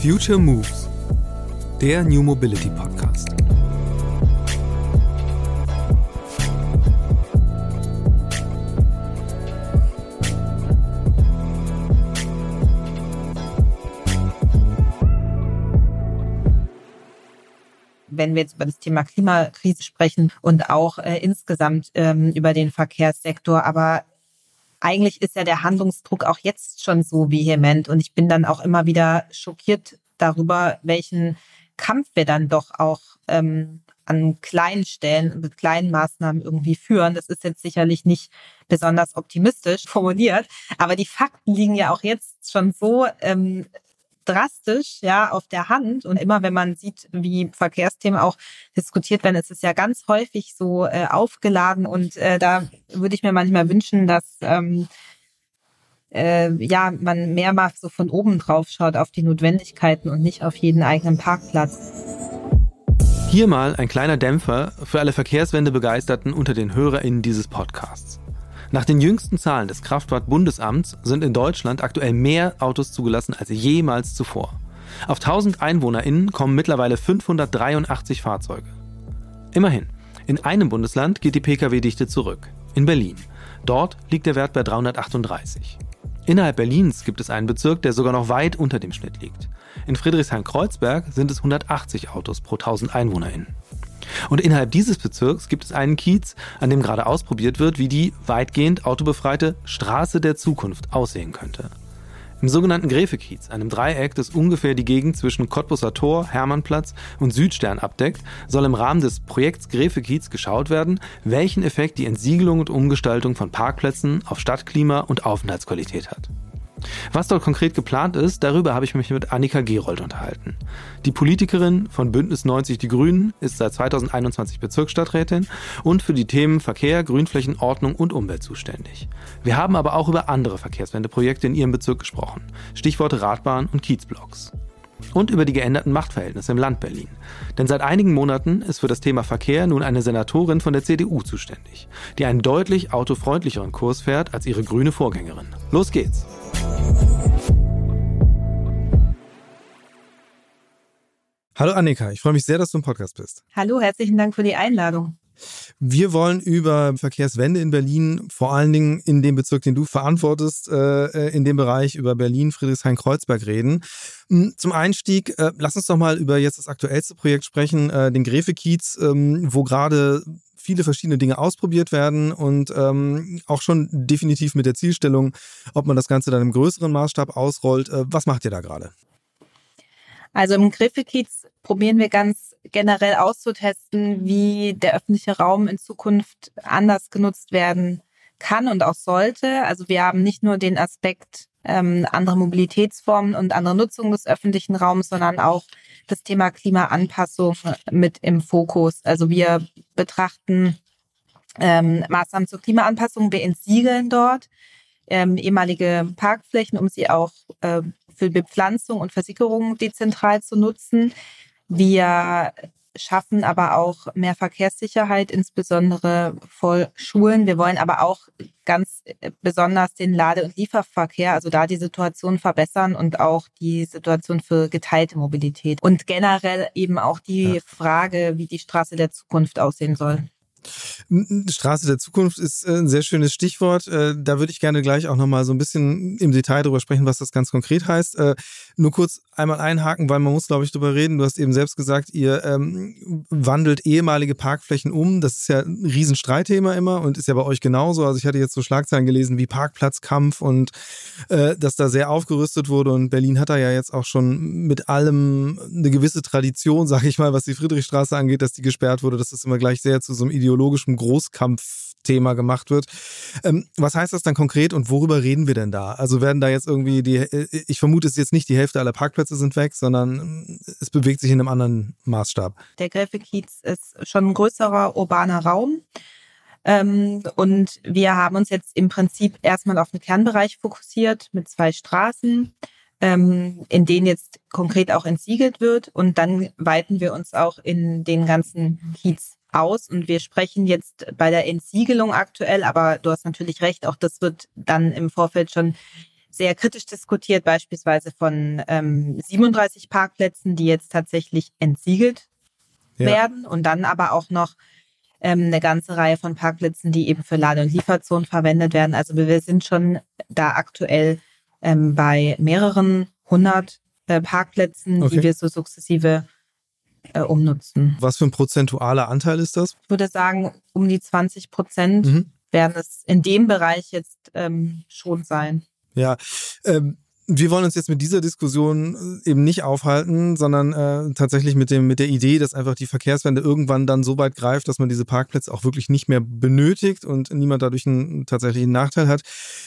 Future Moves, der New Mobility Podcast. wenn wir jetzt über das Thema Klimakrise sprechen und auch äh, insgesamt ähm, über den Verkehrssektor. Aber eigentlich ist ja der Handlungsdruck auch jetzt schon so vehement und ich bin dann auch immer wieder schockiert darüber, welchen Kampf wir dann doch auch ähm, an kleinen Stellen mit kleinen Maßnahmen irgendwie führen. Das ist jetzt sicherlich nicht besonders optimistisch formuliert, aber die Fakten liegen ja auch jetzt schon so ähm, drastisch ja auf der Hand. Und immer wenn man sieht, wie Verkehrsthemen auch diskutiert werden, ist es ja ganz häufig so äh, aufgeladen. Und äh, da würde ich mir manchmal wünschen, dass ähm, äh, ja man mehr mal so von oben drauf schaut auf die Notwendigkeiten und nicht auf jeden eigenen Parkplatz. Hier mal ein kleiner Dämpfer für alle Verkehrswende-Begeisterten unter den HörerInnen dieses Podcasts. Nach den jüngsten Zahlen des Kraftfahrtbundesamts sind in Deutschland aktuell mehr Autos zugelassen als jemals zuvor. Auf 1000 EinwohnerInnen kommen mittlerweile 583 Fahrzeuge. Immerhin, in einem Bundesland geht die Pkw-Dichte zurück, in Berlin. Dort liegt der Wert bei 338. Innerhalb Berlins gibt es einen Bezirk, der sogar noch weit unter dem Schnitt liegt. In Friedrichshain-Kreuzberg sind es 180 Autos pro 1000 EinwohnerInnen. Und innerhalb dieses Bezirks gibt es einen Kiez, an dem gerade ausprobiert wird, wie die weitgehend autobefreite Straße der Zukunft aussehen könnte. Im sogenannten Gräfekiez, einem Dreieck, das ungefähr die Gegend zwischen Cottbusser Tor, Hermannplatz und Südstern abdeckt, soll im Rahmen des Projekts Gräfekiez geschaut werden, welchen Effekt die Entsiegelung und Umgestaltung von Parkplätzen auf Stadtklima und Aufenthaltsqualität hat. Was dort konkret geplant ist, darüber habe ich mich mit Annika Gerold unterhalten. Die Politikerin von Bündnis 90 Die Grünen ist seit 2021 Bezirksstadträtin und für die Themen Verkehr, Grünflächen, Ordnung und Umwelt zuständig. Wir haben aber auch über andere Verkehrswendeprojekte in ihrem Bezirk gesprochen. Stichworte Radbahn und Kiezblocks. Und über die geänderten Machtverhältnisse im Land Berlin. Denn seit einigen Monaten ist für das Thema Verkehr nun eine Senatorin von der CDU zuständig, die einen deutlich autofreundlicheren Kurs fährt als ihre grüne Vorgängerin. Los geht's! Hallo Annika, ich freue mich sehr, dass du im Podcast bist. Hallo, herzlichen Dank für die Einladung. Wir wollen über Verkehrswende in Berlin, vor allen Dingen in dem Bezirk, den du verantwortest, äh, äh, in dem Bereich über Berlin, Friedrichshain-Kreuzberg reden. Hm, zum Einstieg, äh, lass uns doch mal über jetzt das aktuellste Projekt sprechen, den Gräfe-Kiez, ähm, wo gerade viele verschiedene Dinge ausprobiert werden und ähm, auch schon definitiv mit der Zielstellung, ob man das Ganze dann im größeren Maßstab ausrollt. Äh, was macht ihr da gerade? Also im Griffekiez probieren wir ganz generell auszutesten, wie der öffentliche Raum in Zukunft anders genutzt werden kann und auch sollte. Also wir haben nicht nur den Aspekt ähm, andere Mobilitätsformen und andere Nutzung des öffentlichen Raums, sondern auch das Thema Klimaanpassung mit im Fokus. Also wir betrachten ähm, Maßnahmen zur Klimaanpassung. Wir entsiegeln dort ähm, ehemalige Parkflächen, um sie auch äh, für Bepflanzung und Versickerung dezentral zu nutzen. Wir schaffen aber auch mehr Verkehrssicherheit, insbesondere vor Schulen. Wir wollen aber auch ganz äh, besonders den Lade- und Lieferverkehr, also da die Situation verbessern und auch die Situation für geteilte Mobilität. Und generell eben auch die. Frage, wie die Straße der Zukunft aussehen soll. Straße der Zukunft ist äh, ein sehr schönes Stichwort. Äh, da würde ich gerne gleich auch nochmal so ein bisschen im Detail darüber sprechen, was das ganz konkret heißt. Nur kurz einmal einhaken, weil man muss, glaube ich, darüber reden. Du hast eben selbst gesagt, ihr ähm, wandelt ehemalige Parkflächen um. Das ist ja ein Riesenstreitthema immer und ist ja bei euch genauso. Also ich hatte jetzt so Schlagzeilen gelesen wie Parkplatzkampf und äh, dass da sehr aufgerüstet wurde. Und Berlin hat da ja jetzt auch schon mit allem eine gewisse Tradition, sag ich mal, was die Friedrichstraße angeht, dass die gesperrt wurde. Das ist immer gleich sehr zu so einem Ideologen ideologischem Großkampfthema gemacht wird. Ähm, was heißt das dann konkret und worüber reden wir denn da? Also werden da jetzt irgendwie die, äh, ich vermute es jetzt nicht, die Hälfte aller Parkplätze sind weg, sondern es bewegt sich in einem anderen Maßstab. Der Gräfekiez ist schon ein größerer urbaner Raum. Ähm, und wir haben uns jetzt im Prinzip erstmal auf den Kernbereich fokussiert mit zwei Straßen, ähm, in denen jetzt konkret auch entsiegelt wird. Und dann weiten wir uns auch in den ganzen Kiez aus und wir sprechen jetzt bei der Entsiegelung aktuell, aber du hast natürlich recht, auch das wird dann im Vorfeld schon sehr kritisch diskutiert, beispielsweise von ähm, 37 Parkplätzen, die jetzt tatsächlich entsiegelt ja. werden und dann aber auch noch ähm, eine ganze Reihe von Parkplätzen, die eben für Lade- und Lieferzonen verwendet werden. Also wir sind schon da aktuell ähm, bei mehreren hundert äh, Parkplätzen, okay. die wir so sukzessive äh, umnutzen. Was für ein prozentualer Anteil ist das? Ich würde sagen, um die 20 Prozent mhm. werden es in dem Bereich jetzt ähm, schon sein. Ja, ähm, wir wollen uns jetzt mit dieser Diskussion äh, eben nicht aufhalten, sondern äh, tatsächlich mit dem mit der Idee, dass einfach die Verkehrswende irgendwann dann so weit greift, dass man diese Parkplätze auch wirklich nicht mehr benötigt und niemand dadurch einen tatsächlichen Nachteil hat.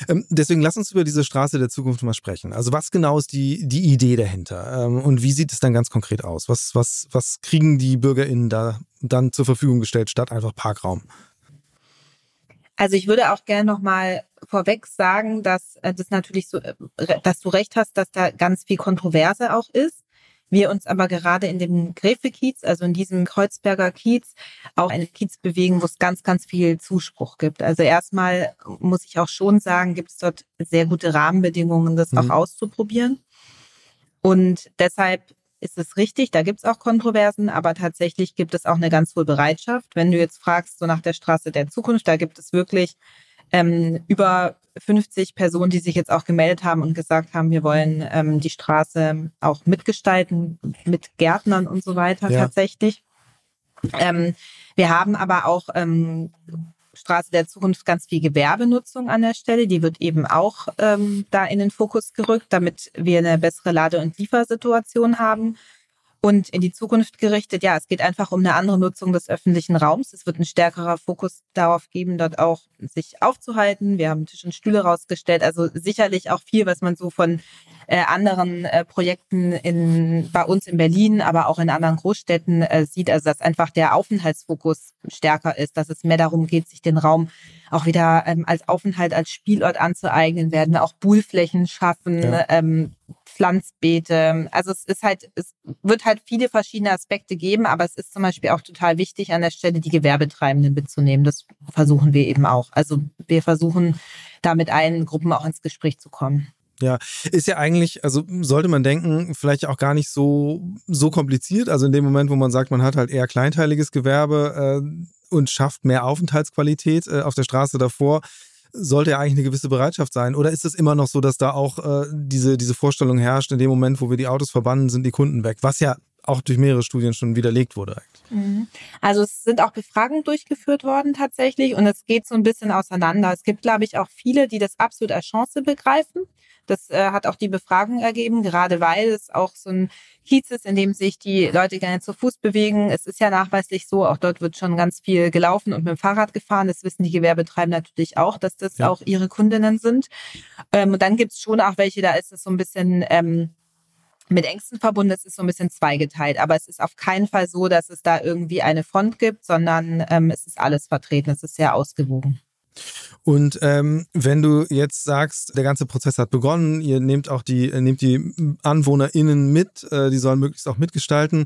Ähm, deswegen lass uns über diese Straße der Zukunft mal sprechen. Also was genau ist die die Idee dahinter ähm, und wie sieht es dann ganz konkret aus? Was was was kriegen die BürgerInnen da dann zur Verfügung gestellt statt einfach Parkraum? Also ich würde auch gerne noch mal vorweg sagen, dass äh, das natürlich so, äh, dass du recht hast, dass da ganz viel Kontroverse auch ist. Wir uns aber gerade in dem Gräfe-Kiez, also in diesem Kreuzberger Kiez, auch einen Kiez bewegen, wo es ganz, ganz viel Zuspruch gibt. Also erstmal muss ich auch schon sagen, gibt es dort sehr gute Rahmenbedingungen, das mhm. auch auszuprobieren. Und deshalb ist es richtig, da gibt es auch Kontroversen, aber tatsächlich gibt es auch eine ganz hohe Bereitschaft. Wenn du jetzt fragst, so nach der Straße der Zukunft, da gibt es wirklich ähm, über 50 Personen, die sich jetzt auch gemeldet haben und gesagt haben, wir wollen ähm, die Straße auch mitgestalten, mit Gärtnern und so weiter ja. tatsächlich. Ähm, wir haben aber auch ähm, Straße der Zukunft ganz viel Gewerbenutzung an der Stelle. Die wird eben auch ähm, da in den Fokus gerückt, damit wir eine bessere Lade- und Liefersituation haben. Und in die Zukunft gerichtet, ja, es geht einfach um eine andere Nutzung des öffentlichen Raums. Es wird ein stärkerer Fokus darauf geben, dort auch sich aufzuhalten. Wir haben Tisch und Stühle rausgestellt. Also sicherlich auch viel, was man so von äh, anderen äh, Projekten in, bei uns in Berlin, aber auch in anderen Großstädten äh, sieht. Also dass einfach der Aufenthaltsfokus stärker ist, dass es mehr darum geht, sich den Raum auch wieder ähm, als Aufenthalt, als Spielort anzueignen, werden auch Buhlflächen schaffen, ja. ähm, Pflanzbeete. Also es ist halt, es wird halt viele verschiedene Aspekte geben, aber es ist zum Beispiel auch total wichtig, an der Stelle die Gewerbetreibenden mitzunehmen. Das versuchen wir eben auch. Also wir versuchen da mit allen Gruppen auch ins Gespräch zu kommen. Ja, ist ja eigentlich, also sollte man denken, vielleicht auch gar nicht so, so kompliziert. Also in dem Moment, wo man sagt, man hat halt eher kleinteiliges Gewerbe äh, und schafft mehr Aufenthaltsqualität äh, auf der Straße davor, sollte ja eigentlich eine gewisse Bereitschaft sein. Oder ist es immer noch so, dass da auch äh, diese, diese Vorstellung herrscht, in dem Moment, wo wir die Autos verbannen, sind die Kunden weg? Was ja auch durch mehrere Studien schon widerlegt wurde eigentlich. Mhm. Also es sind auch Befragungen durchgeführt worden tatsächlich und es geht so ein bisschen auseinander. Es gibt, glaube ich, auch viele, die das absolut als Chance begreifen. Das äh, hat auch die Befragung ergeben, gerade weil es auch so ein Kiez ist, in dem sich die Leute gerne zu Fuß bewegen. Es ist ja nachweislich so, auch dort wird schon ganz viel gelaufen und mit dem Fahrrad gefahren. Das wissen die Gewerbetreibenden natürlich auch, dass das ja. auch ihre Kundinnen sind. Ähm, und dann gibt es schon auch welche, da ist es so ein bisschen ähm, mit Ängsten verbunden. Es ist so ein bisschen zweigeteilt. Aber es ist auf keinen Fall so, dass es da irgendwie eine Front gibt, sondern ähm, es ist alles vertreten. Es ist sehr ausgewogen. Und ähm, wenn du jetzt sagst, der ganze Prozess hat begonnen, ihr nehmt auch die, nehmt die AnwohnerInnen mit, äh, die sollen möglichst auch mitgestalten.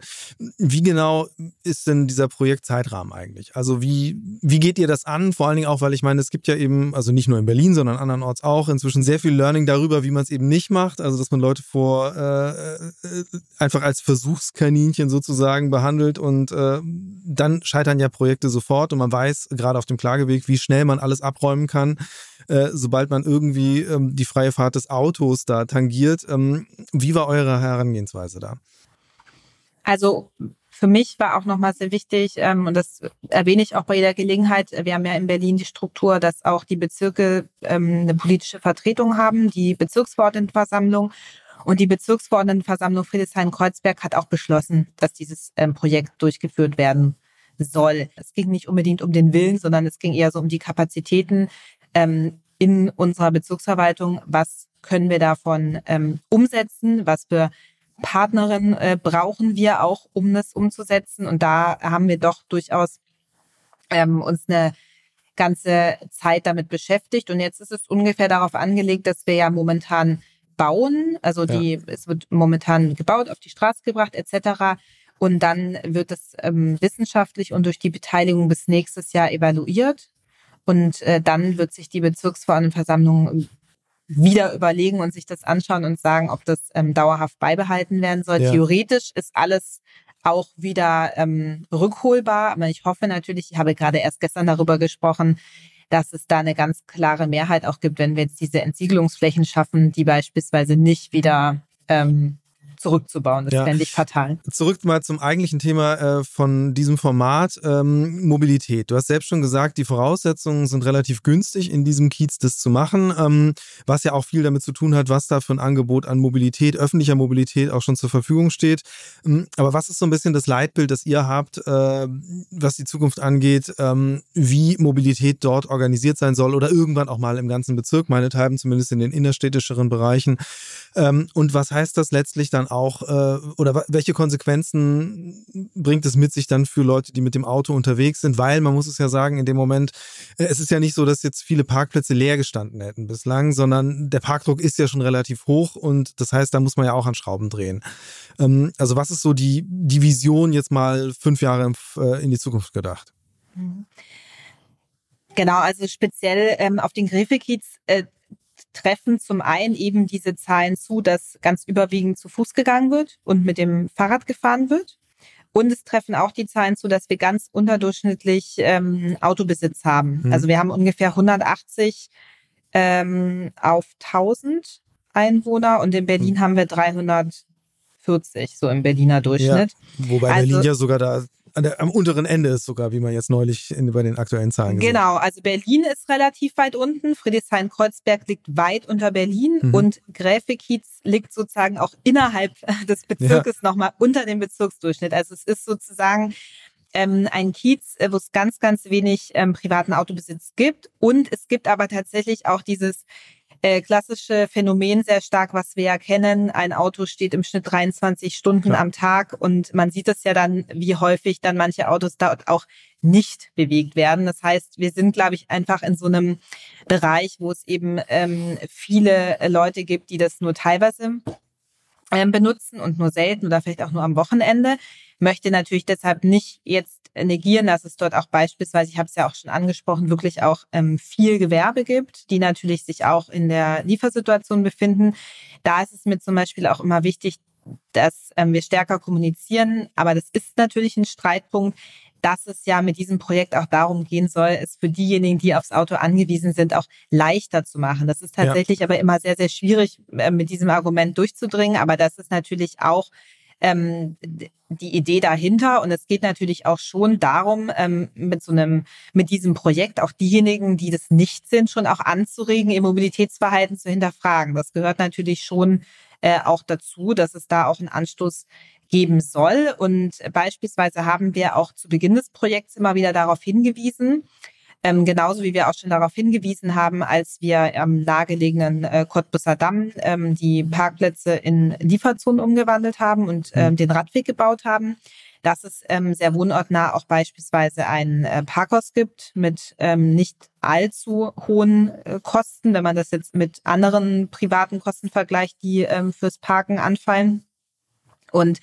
Wie genau ist denn dieser Projektzeitrahmen eigentlich? Also wie, wie geht ihr das an? Vor allen Dingen auch, weil ich meine, es gibt ja eben, also nicht nur in Berlin, sondern andernorts auch, inzwischen sehr viel Learning darüber, wie man es eben nicht macht. Also dass man Leute vor äh, äh, einfach als Versuchskaninchen sozusagen behandelt und äh, dann scheitern ja Projekte sofort und man weiß gerade auf dem Klageweg, wie schnell man alles abräumen bleiben kann, äh, sobald man irgendwie ähm, die freie Fahrt des Autos da tangiert. Ähm, wie war eure Herangehensweise da? Also für mich war auch nochmal sehr wichtig, ähm, und das erwähne ich auch bei jeder Gelegenheit, wir haben ja in Berlin die Struktur, dass auch die Bezirke ähm, eine politische Vertretung haben, die Bezirksverordnetenversammlung. Und die Bezirksverordnetenversammlung Friedrichshain-Kreuzberg hat auch beschlossen, dass dieses ähm, Projekt durchgeführt werden soll. Es ging nicht unbedingt um den Willen, sondern es ging eher so um die Kapazitäten ähm, in unserer Bezirksverwaltung. Was können wir davon ähm, umsetzen? Was für Partnerinnen äh, brauchen wir auch, um das umzusetzen? Und da haben wir doch durchaus ähm, uns eine ganze Zeit damit beschäftigt. Und jetzt ist es ungefähr darauf angelegt, dass wir ja momentan bauen. Also die, ja. es wird momentan gebaut, auf die Straße gebracht etc. Und dann wird es ähm, wissenschaftlich und durch die Beteiligung bis nächstes Jahr evaluiert. Und äh, dann wird sich die Bezirksverordnetenversammlung wieder überlegen und sich das anschauen und sagen, ob das ähm, dauerhaft beibehalten werden soll. Ja. Theoretisch ist alles auch wieder ähm, rückholbar. Aber ich hoffe natürlich, ich habe gerade erst gestern darüber gesprochen, dass es da eine ganz klare Mehrheit auch gibt, wenn wir jetzt diese Entsiegelungsflächen schaffen, die beispielsweise nicht wieder ähm, zurückzubauen. Das ja. fände ich fatal. Zurück mal zum eigentlichen Thema äh, von diesem Format, ähm, Mobilität. Du hast selbst schon gesagt, die Voraussetzungen sind relativ günstig, in diesem Kiez das zu machen, ähm, was ja auch viel damit zu tun hat, was da für ein Angebot an Mobilität, öffentlicher Mobilität auch schon zur Verfügung steht. Ähm, aber was ist so ein bisschen das Leitbild, das ihr habt, äh, was die Zukunft angeht, ähm, wie Mobilität dort organisiert sein soll oder irgendwann auch mal im ganzen Bezirk, meinethalben zumindest in den innerstädtischeren Bereichen. Ähm, und was heißt das letztlich dann auch, äh, oder welche Konsequenzen bringt es mit sich dann für Leute, die mit dem Auto unterwegs sind? Weil man muss es ja sagen, in dem Moment, äh, es ist ja nicht so, dass jetzt viele Parkplätze leer gestanden hätten bislang, sondern der Parkdruck ist ja schon relativ hoch und das heißt, da muss man ja auch an Schrauben drehen. Ähm, also was ist so die, die Vision jetzt mal fünf Jahre äh, in die Zukunft gedacht? Mhm. Genau, also speziell ähm, auf den Grevekiez äh, treffen zum einen eben diese Zahlen zu, dass ganz überwiegend zu Fuß gegangen wird und mit dem Fahrrad gefahren wird. Und es treffen auch die Zahlen zu, dass wir ganz unterdurchschnittlich ähm, Autobesitz haben. Mhm. Also wir haben ungefähr 180 ähm, auf 1000 Einwohner und in Berlin mhm. haben wir 340, so im Berliner Durchschnitt. Ja, wobei also, Berlin ja sogar da der, am unteren Ende ist sogar, wie man jetzt neulich in, bei den aktuellen Zahlen gesehen Genau, also Berlin ist relativ weit unten, Friedrichshain-Kreuzberg liegt weit unter Berlin mhm. und Gräfekiez liegt sozusagen auch innerhalb des Bezirkes ja. nochmal unter dem Bezirksdurchschnitt. Also es ist sozusagen ähm, ein Kiez, äh, wo es ganz, ganz wenig ähm, privaten Autobesitz gibt. Und es gibt aber tatsächlich auch dieses äh, klassische Phänomen sehr stark, was wir ja kennen. Ein Auto steht im Schnitt 23 Stunden ja. am Tag und man sieht es ja dann, wie häufig dann manche Autos dort auch nicht bewegt werden. Das heißt, wir sind, glaube ich, einfach in so einem Bereich, wo es eben ähm, viele Leute gibt, die das nur teilweise ähm, benutzen und nur selten oder vielleicht auch nur am Wochenende. Möchte natürlich deshalb nicht jetzt negieren, dass es dort auch beispielsweise, ich habe es ja auch schon angesprochen, wirklich auch ähm, viel Gewerbe gibt, die natürlich sich auch in der Liefersituation befinden. Da ist es mir zum Beispiel auch immer wichtig, dass ähm, wir stärker kommunizieren. Aber das ist natürlich ein Streitpunkt, dass es ja mit diesem Projekt auch darum gehen soll, es für diejenigen, die aufs Auto angewiesen sind, auch leichter zu machen. Das ist tatsächlich ja. aber immer sehr, sehr schwierig, äh, mit diesem Argument durchzudringen. Aber das ist natürlich auch ähm, die Idee dahinter. Und es geht natürlich auch schon darum, ähm, mit so einem, mit diesem Projekt auch diejenigen, die das nicht sind, schon auch anzuregen, ihr Mobilitätsverhalten zu hinterfragen. Das gehört natürlich schon äh, auch dazu, dass es da auch einen Anstoß geben soll. Und beispielsweise haben wir auch zu Beginn des Projekts immer wieder darauf hingewiesen, ähm, genauso wie wir auch schon darauf hingewiesen haben, als wir am nahegelegenen äh, Cottbusser Damm ähm, die Parkplätze in Lieferzonen umgewandelt haben und ähm, mhm. den Radweg gebaut haben, dass es ähm, sehr wohnortnah auch beispielsweise ein äh, Parkhaus gibt mit ähm, nicht allzu hohen äh, Kosten, wenn man das jetzt mit anderen privaten Kosten vergleicht, die ähm, fürs Parken anfallen. Und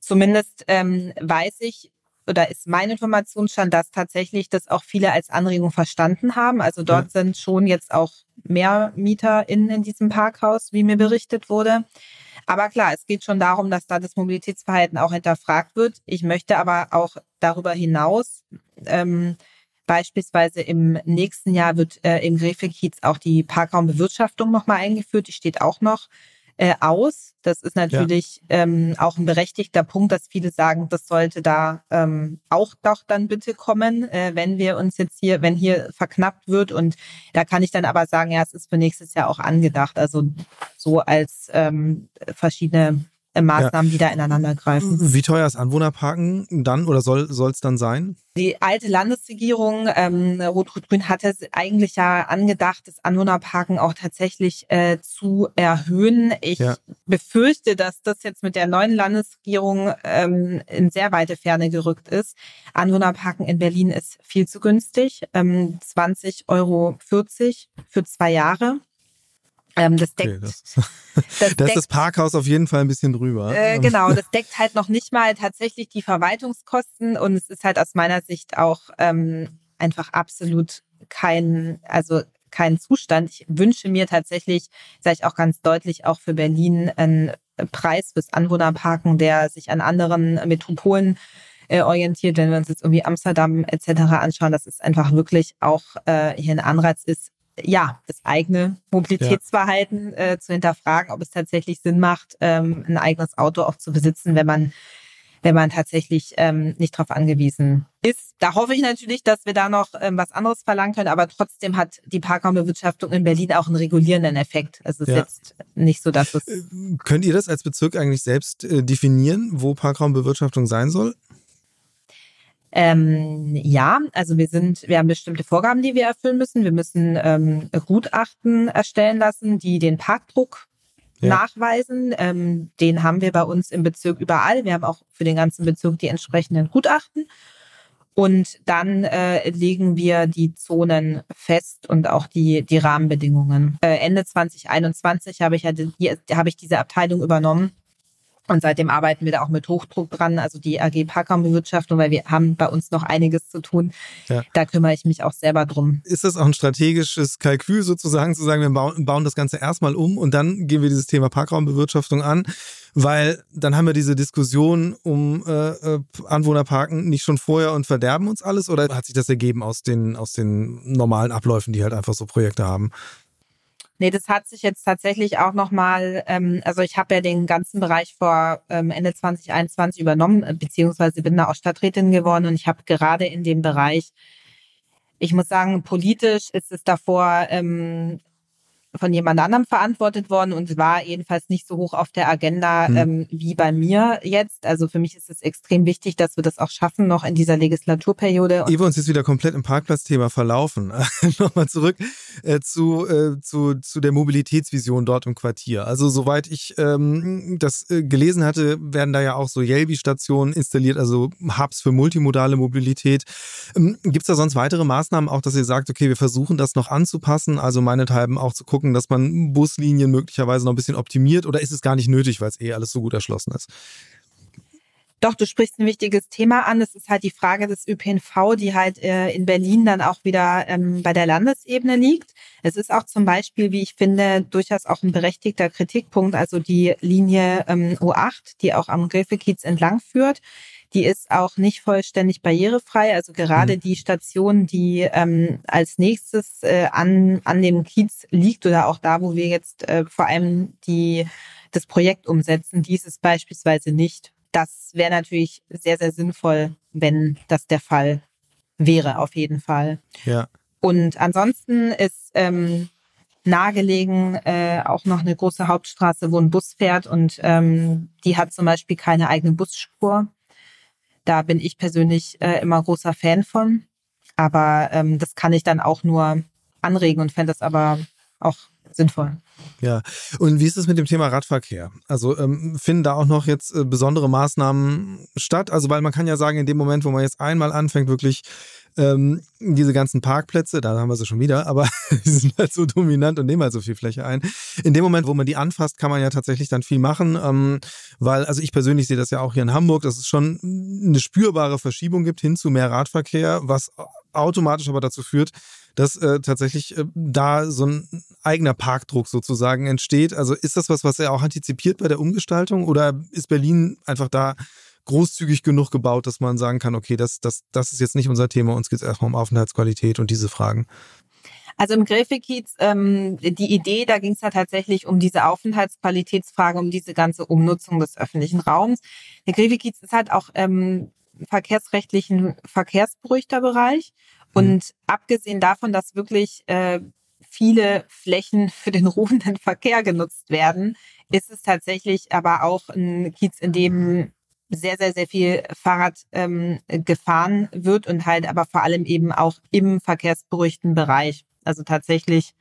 zumindest ähm, weiß ich, oder ist mein Informationsstand, dass tatsächlich das auch viele als Anregung verstanden haben. Also dort ja. sind schon jetzt auch mehr MieterInnen in diesem Parkhaus, wie mir berichtet wurde. Aber klar, es geht schon darum, dass da das Mobilitätsverhalten auch hinterfragt wird. Ich möchte aber auch darüber hinaus, ähm, beispielsweise im nächsten Jahr wird äh, im Grefelkiez auch die Parkraumbewirtschaftung nochmal eingeführt. Die steht auch noch äh, aus. Das ist natürlich ja. ähm, auch ein berechtigter Punkt, dass viele sagen, das sollte da ähm, auch doch dann bitte kommen, äh, wenn wir uns jetzt hier, wenn hier verknappt wird. Und da kann ich dann aber sagen, ja, es ist für nächstes Jahr auch angedacht. Also so als ähm, verschiedene Maßnahmen, ja. die da ineinander greifen. Wie teuer ist Anwohnerparken dann oder soll es dann sein? Die alte Landesregierung ähm, Rot-Rot-Grün hatte eigentlich ja angedacht, das Anwohnerparken auch tatsächlich äh, zu erhöhen. Ich ja. befürchte, dass das jetzt mit der neuen Landesregierung ähm, in sehr weite Ferne gerückt ist. Anwohnerparken in Berlin ist viel zu günstig, ähm, 20,40 Euro für zwei Jahre. Ähm, das deckt. Okay, das, das, das ist das Parkhaus auf jeden Fall ein bisschen drüber. Äh, genau, das deckt halt noch nicht mal tatsächlich die Verwaltungskosten und es ist halt aus meiner Sicht auch ähm, einfach absolut kein, also kein Zustand. Ich wünsche mir tatsächlich, sage ich auch ganz deutlich, auch für Berlin einen Preis fürs Anwohnerparken, der sich an anderen Metropolen äh, orientiert. Wenn wir uns jetzt irgendwie Amsterdam etc. anschauen, dass es einfach wirklich auch äh, hier ein Anreiz ist, ja, das eigene Mobilitätsverhalten ja. äh, zu hinterfragen, ob es tatsächlich Sinn macht, ähm, ein eigenes Auto auch zu besitzen, wenn man wenn man tatsächlich ähm, nicht darauf angewiesen ist. Da hoffe ich natürlich, dass wir da noch ähm, was anderes verlangen können, aber trotzdem hat die Parkraumbewirtschaftung in Berlin auch einen regulierenden Effekt. Also es ist ja. jetzt nicht so, dass es. Äh, könnt ihr das als Bezirk eigentlich selbst äh, definieren, wo Parkraumbewirtschaftung sein soll? Ähm, ja, also wir sind, wir haben bestimmte Vorgaben, die wir erfüllen müssen. Wir müssen ähm, Gutachten erstellen lassen, die den Parkdruck ja. nachweisen. Ähm, den haben wir bei uns im Bezirk überall. Wir haben auch für den ganzen Bezirk die entsprechenden Gutachten. Und dann äh, legen wir die Zonen fest und auch die, die Rahmenbedingungen. Äh, Ende 2021 habe ich, ja die, habe ich diese Abteilung übernommen und seitdem arbeiten wir da auch mit Hochdruck dran, also die AG Parkraumbewirtschaftung, weil wir haben bei uns noch einiges zu tun. Ja. Da kümmere ich mich auch selber drum. Ist das auch ein strategisches Kalkül sozusagen, zu sagen, wir bauen, bauen das Ganze erstmal um und dann gehen wir dieses Thema Parkraumbewirtschaftung an? Weil dann haben wir diese Diskussion um äh, äh Anwohnerparken nicht schon vorher und verderben uns alles oder hat sich das ergeben aus den, aus den normalen Abläufen, die halt einfach so Projekte haben? Nee, das hat sich jetzt tatsächlich auch nochmal, ähm, also ich habe ja den ganzen Bereich vor ähm, Ende 2021 übernommen, äh, beziehungsweise bin da auch Stadträtin geworden und ich habe gerade in dem Bereich, ich muss sagen, politisch ist es davor ähm, von jemand anderem verantwortet worden und war jedenfalls nicht so hoch auf der Agenda mhm. ähm, wie bei mir jetzt. Also für mich ist es extrem wichtig, dass wir das auch schaffen, noch in dieser Legislaturperiode. Ehe wir uns jetzt wieder komplett im Parkplatzthema verlaufen, nochmal zurück äh, zu, äh, zu, zu der Mobilitätsvision dort im Quartier. Also soweit ich ähm, das äh, gelesen hatte, werden da ja auch so Yelby-Stationen installiert, also Hubs für multimodale Mobilität. Ähm, Gibt es da sonst weitere Maßnahmen, auch dass ihr sagt, okay, wir versuchen das noch anzupassen, also meinethalben auch zu gucken, gucken, dass man Buslinien möglicherweise noch ein bisschen optimiert oder ist es gar nicht nötig, weil es eh alles so gut erschlossen ist? Doch, du sprichst ein wichtiges Thema an. Es ist halt die Frage des ÖPNV, die halt äh, in Berlin dann auch wieder ähm, bei der Landesebene liegt. Es ist auch zum Beispiel, wie ich finde, durchaus auch ein berechtigter Kritikpunkt, also die Linie ähm, O8, die auch am Gräfekiez entlang führt. Die ist auch nicht vollständig barrierefrei. Also gerade mhm. die Station, die ähm, als nächstes äh, an, an dem Kiez liegt oder auch da, wo wir jetzt äh, vor allem die, das Projekt umsetzen, die ist es beispielsweise nicht. Das wäre natürlich sehr, sehr sinnvoll, wenn das der Fall wäre, auf jeden Fall. Ja. Und ansonsten ist ähm, nahegelegen äh, auch noch eine große Hauptstraße, wo ein Bus fährt und ähm, die hat zum Beispiel keine eigene Busspur. Da bin ich persönlich äh, immer großer Fan von. Aber ähm, das kann ich dann auch nur anregen und fände das aber auch sinnvoll. Ja, und wie ist es mit dem Thema Radverkehr? Also ähm, finden da auch noch jetzt äh, besondere Maßnahmen statt? Also weil man kann ja sagen, in dem Moment, wo man jetzt einmal anfängt, wirklich ähm, diese ganzen Parkplätze, da haben wir sie schon wieder, aber die sind halt so dominant und nehmen halt so viel Fläche ein. In dem Moment, wo man die anfasst, kann man ja tatsächlich dann viel machen, ähm, weil, also ich persönlich sehe das ja auch hier in Hamburg, dass es schon eine spürbare Verschiebung gibt hin zu mehr Radverkehr, was automatisch aber dazu führt, dass äh, tatsächlich äh, da so ein eigener Parkdruck sozusagen entsteht. Also ist das was, was er auch antizipiert bei der Umgestaltung oder ist Berlin einfach da großzügig genug gebaut, dass man sagen kann, okay, das, das, das ist jetzt nicht unser Thema, uns geht es erstmal um Aufenthaltsqualität und diese Fragen. Also im Gräfekiez, ähm, die Idee, da ging es ja tatsächlich um diese Aufenthaltsqualitätsfrage, um diese ganze Umnutzung des öffentlichen Raums. Der Gräfekiez ist halt auch ähm, verkehrsrechtlichen verkehrsberuhigter Bereich. Und mhm. abgesehen davon, dass wirklich äh, viele Flächen für den ruhenden Verkehr genutzt werden, ist es tatsächlich aber auch ein Kiez, in dem sehr, sehr, sehr viel Fahrrad ähm, gefahren wird und halt aber vor allem eben auch im verkehrsberuhigten Bereich. Also tatsächlich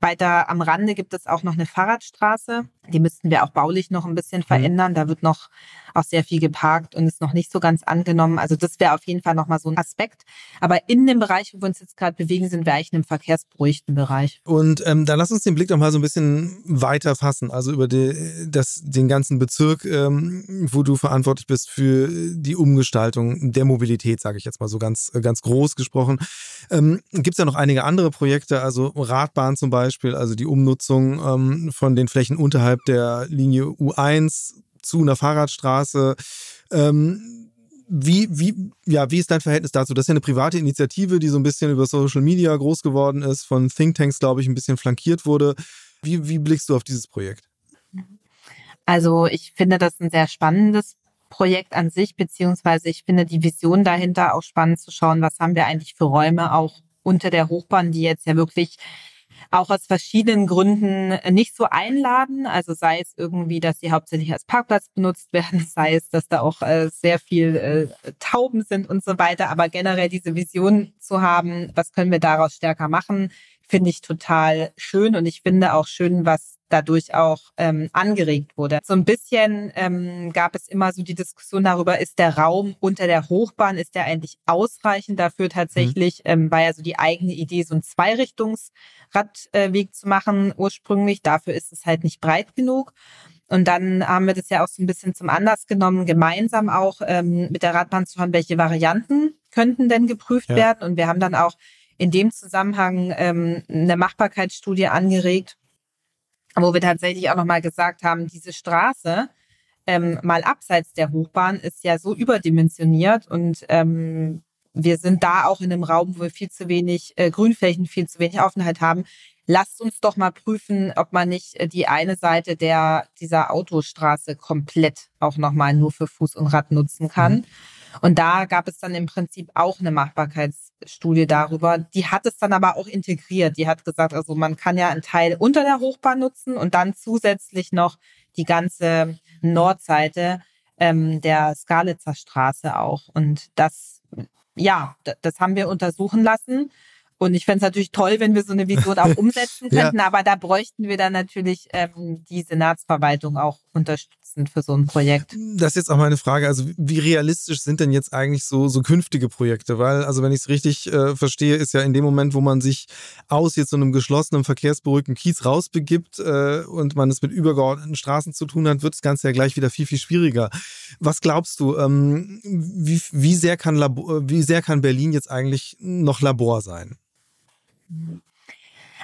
weiter am Rande gibt es auch noch eine Fahrradstraße. Die müssten wir auch baulich noch ein bisschen mhm. verändern. Da wird noch auch sehr viel geparkt und ist noch nicht so ganz angenommen. Also das wäre auf jeden Fall nochmal so ein Aspekt. Aber in dem Bereich, wo wir uns jetzt gerade bewegen, sind wir eigentlich in einem verkehrsberuhigten Bereich. Und ähm, dann lass uns den Blick doch mal so ein bisschen weiter fassen. Also über die, das, den ganzen Bezirk, ähm, wo du verantwortlich bist für die Umgestaltung der Mobilität, sage ich jetzt mal so ganz, ganz groß gesprochen. Ähm, Gibt es ja noch einige andere Projekte, also Radbahn zum Beispiel, also die Umnutzung ähm, von den Flächen unterhalb der Linie U1 zu einer Fahrradstraße. Ähm, wie, wie, ja, wie ist dein Verhältnis dazu? Das ist ja eine private Initiative, die so ein bisschen über Social Media groß geworden ist, von Thinktanks, glaube ich, ein bisschen flankiert wurde. Wie, wie blickst du auf dieses Projekt? Also ich finde das ein sehr spannendes Projekt an sich, beziehungsweise ich finde die Vision dahinter auch spannend zu schauen, was haben wir eigentlich für Räume auch unter der Hochbahn, die jetzt ja wirklich auch aus verschiedenen Gründen nicht so einladen. Also sei es irgendwie, dass sie hauptsächlich als Parkplatz benutzt werden, sei es, dass da auch äh, sehr viel äh, Tauben sind und so weiter. Aber generell diese Vision zu haben, was können wir daraus stärker machen, finde ich total schön. Und ich finde auch schön, was dadurch auch ähm, angeregt wurde. So ein bisschen ähm, gab es immer so die Diskussion darüber, ist der Raum unter der Hochbahn, ist der eigentlich ausreichend dafür tatsächlich, mhm. ähm, war ja so die eigene Idee, so einen Zweirichtungsradweg zu machen ursprünglich. Dafür ist es halt nicht breit genug. Und dann haben wir das ja auch so ein bisschen zum Anlass genommen, gemeinsam auch ähm, mit der Radbahn zu schauen, welche Varianten könnten denn geprüft ja. werden. Und wir haben dann auch in dem Zusammenhang ähm, eine Machbarkeitsstudie angeregt, wo wir tatsächlich auch nochmal gesagt haben, diese Straße ähm, mal abseits der Hochbahn ist ja so überdimensioniert und ähm, wir sind da auch in einem Raum, wo wir viel zu wenig äh, Grünflächen, viel zu wenig Offenheit haben. Lasst uns doch mal prüfen, ob man nicht äh, die eine Seite der dieser Autostraße komplett auch nochmal nur für Fuß und Rad nutzen kann. Mhm. Und da gab es dann im Prinzip auch eine Machbarkeitsstudie darüber. Die hat es dann aber auch integriert. Die hat gesagt, also man kann ja einen Teil unter der Hochbahn nutzen und dann zusätzlich noch die ganze Nordseite ähm, der Skalitzer Straße auch. Und das, ja, das haben wir untersuchen lassen. Und ich fände es natürlich toll, wenn wir so eine Vision auch umsetzen könnten, ja. aber da bräuchten wir dann natürlich ähm, die Senatsverwaltung auch unterstützend für so ein Projekt. Das ist jetzt auch meine Frage. Also wie realistisch sind denn jetzt eigentlich so, so künftige Projekte? Weil, also wenn ich es richtig äh, verstehe, ist ja in dem Moment, wo man sich aus jetzt so einem geschlossenen, verkehrsberuhigten Kiez rausbegibt äh, und man es mit übergeordneten Straßen zu tun hat, wird das Ganze ja gleich wieder viel, viel schwieriger. Was glaubst du, ähm, wie, wie, sehr kann Labor, wie sehr kann Berlin jetzt eigentlich noch Labor sein?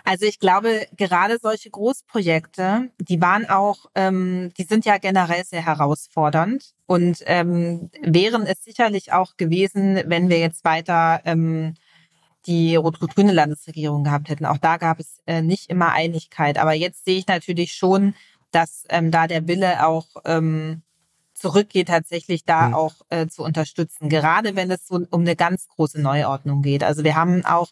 Also ich glaube, gerade solche Großprojekte, die waren auch, ähm, die sind ja generell sehr herausfordernd und ähm, wären es sicherlich auch gewesen, wenn wir jetzt weiter ähm, die rot-rot-grüne Landesregierung gehabt hätten. Auch da gab es äh, nicht immer Einigkeit. Aber jetzt sehe ich natürlich schon, dass ähm, da der Wille auch ähm, zurückgeht, tatsächlich da mhm. auch äh, zu unterstützen. Gerade wenn es so um eine ganz große Neuordnung geht. Also wir haben auch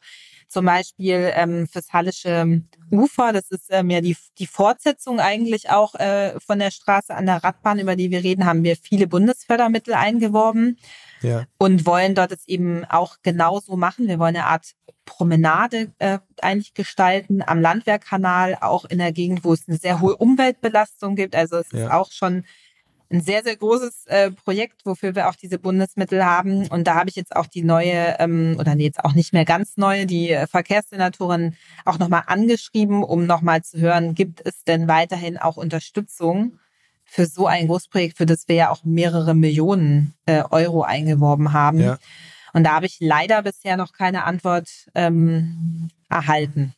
zum Beispiel ähm, fürs Hallische Ufer, das ist ähm, ja die, die Fortsetzung eigentlich auch äh, von der Straße an der Radbahn, über die wir reden, haben wir viele Bundesfördermittel eingeworben ja. und wollen dort es eben auch genauso machen. Wir wollen eine Art Promenade äh, eigentlich gestalten am Landwehrkanal, auch in der Gegend, wo es eine sehr hohe Umweltbelastung gibt. Also es ja. ist auch schon ein sehr, sehr großes äh, Projekt, wofür wir auch diese Bundesmittel haben. Und da habe ich jetzt auch die neue, ähm, oder nee, jetzt auch nicht mehr ganz neue, die äh, Verkehrssenatorin auch nochmal angeschrieben, um nochmal zu hören, gibt es denn weiterhin auch Unterstützung für so ein Großprojekt, für das wir ja auch mehrere Millionen äh, Euro eingeworben haben. Ja. Und da habe ich leider bisher noch keine Antwort ähm, erhalten.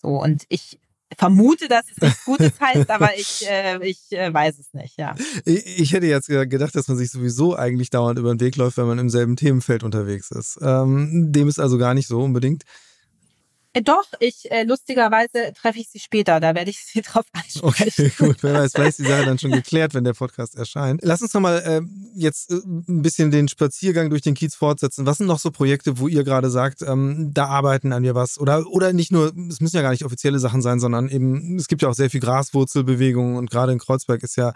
So, und ich vermute, dass es nichts Gutes heißt, aber ich, äh, ich äh, weiß es nicht, ja. Ich, ich, hätte jetzt gedacht, dass man sich sowieso eigentlich dauernd über den Weg läuft, wenn man im selben Themenfeld unterwegs ist. Ähm, dem ist also gar nicht so unbedingt. Äh, doch, ich äh, lustigerweise treffe ich sie später, da werde ich sie drauf ansprechen. Okay, gut, wer weiß, vielleicht ist die Sache dann schon geklärt, wenn der Podcast erscheint. Lass uns nochmal äh, jetzt äh, ein bisschen den Spaziergang durch den Kiez fortsetzen. Was sind noch so Projekte, wo ihr gerade sagt, ähm, da arbeiten an mir was? Oder, oder nicht nur, es müssen ja gar nicht offizielle Sachen sein, sondern eben, es gibt ja auch sehr viel Graswurzelbewegungen und gerade in Kreuzberg ist ja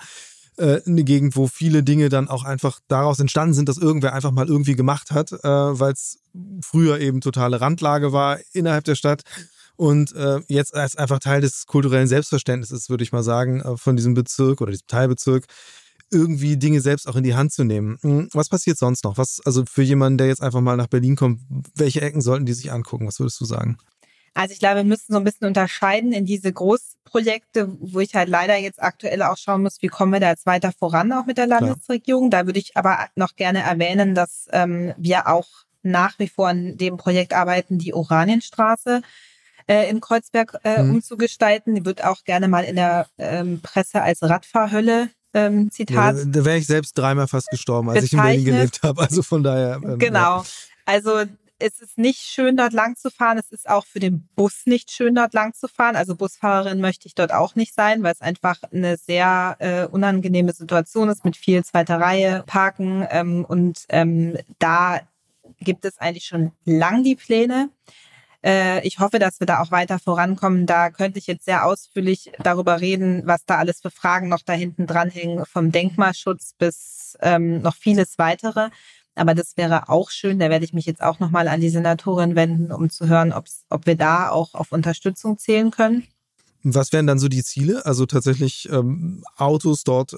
äh, eine Gegend, wo viele Dinge dann auch einfach daraus entstanden sind, dass irgendwer einfach mal irgendwie gemacht hat, äh, weil es früher eben totale Randlage war innerhalb der Stadt. und äh, jetzt als einfach Teil des kulturellen Selbstverständnisses, würde ich mal sagen, äh, von diesem Bezirk oder diesem Teilbezirk, irgendwie Dinge selbst auch in die Hand zu nehmen. Hm, was passiert sonst noch? Was, also für jemanden, der jetzt einfach mal nach Berlin kommt, welche Ecken sollten die sich angucken? Was würdest du sagen? Also ich glaube, wir müssen so ein bisschen unterscheiden in diese Großprojekte, wo ich halt leider jetzt aktuell auch schauen muss, wie kommen wir da jetzt weiter voran, auch mit der Landesregierung. Klar. Da würde ich aber noch gerne erwähnen, dass ähm, wir auch nach wie vor an dem Projekt arbeiten, die Oranienstraße äh, in Kreuzberg äh, mhm. umzugestalten. Die wird auch gerne mal in der ähm, Presse als Radfahrhölle ähm, Zitat. Ja, da wäre ich selbst dreimal fast gestorben, als bezeichnet. ich in Berlin gelebt habe. Also von daher. Ähm, genau. Ja. Also es ist nicht schön, dort lang zu fahren. Es ist auch für den Bus nicht schön, dort lang zu fahren. Also Busfahrerin möchte ich dort auch nicht sein, weil es einfach eine sehr äh, unangenehme Situation ist mit viel zweiter Reihe Parken. Ähm, und ähm, da gibt es eigentlich schon lang die Pläne. Äh, ich hoffe, dass wir da auch weiter vorankommen. Da könnte ich jetzt sehr ausführlich darüber reden, was da alles für Fragen noch da hinten dranhängen, vom Denkmalschutz bis ähm, noch vieles weitere. Aber das wäre auch schön. Da werde ich mich jetzt auch nochmal an die Senatorin wenden, um zu hören, ob wir da auch auf Unterstützung zählen können. Was wären dann so die Ziele? Also tatsächlich ähm, Autos dort äh,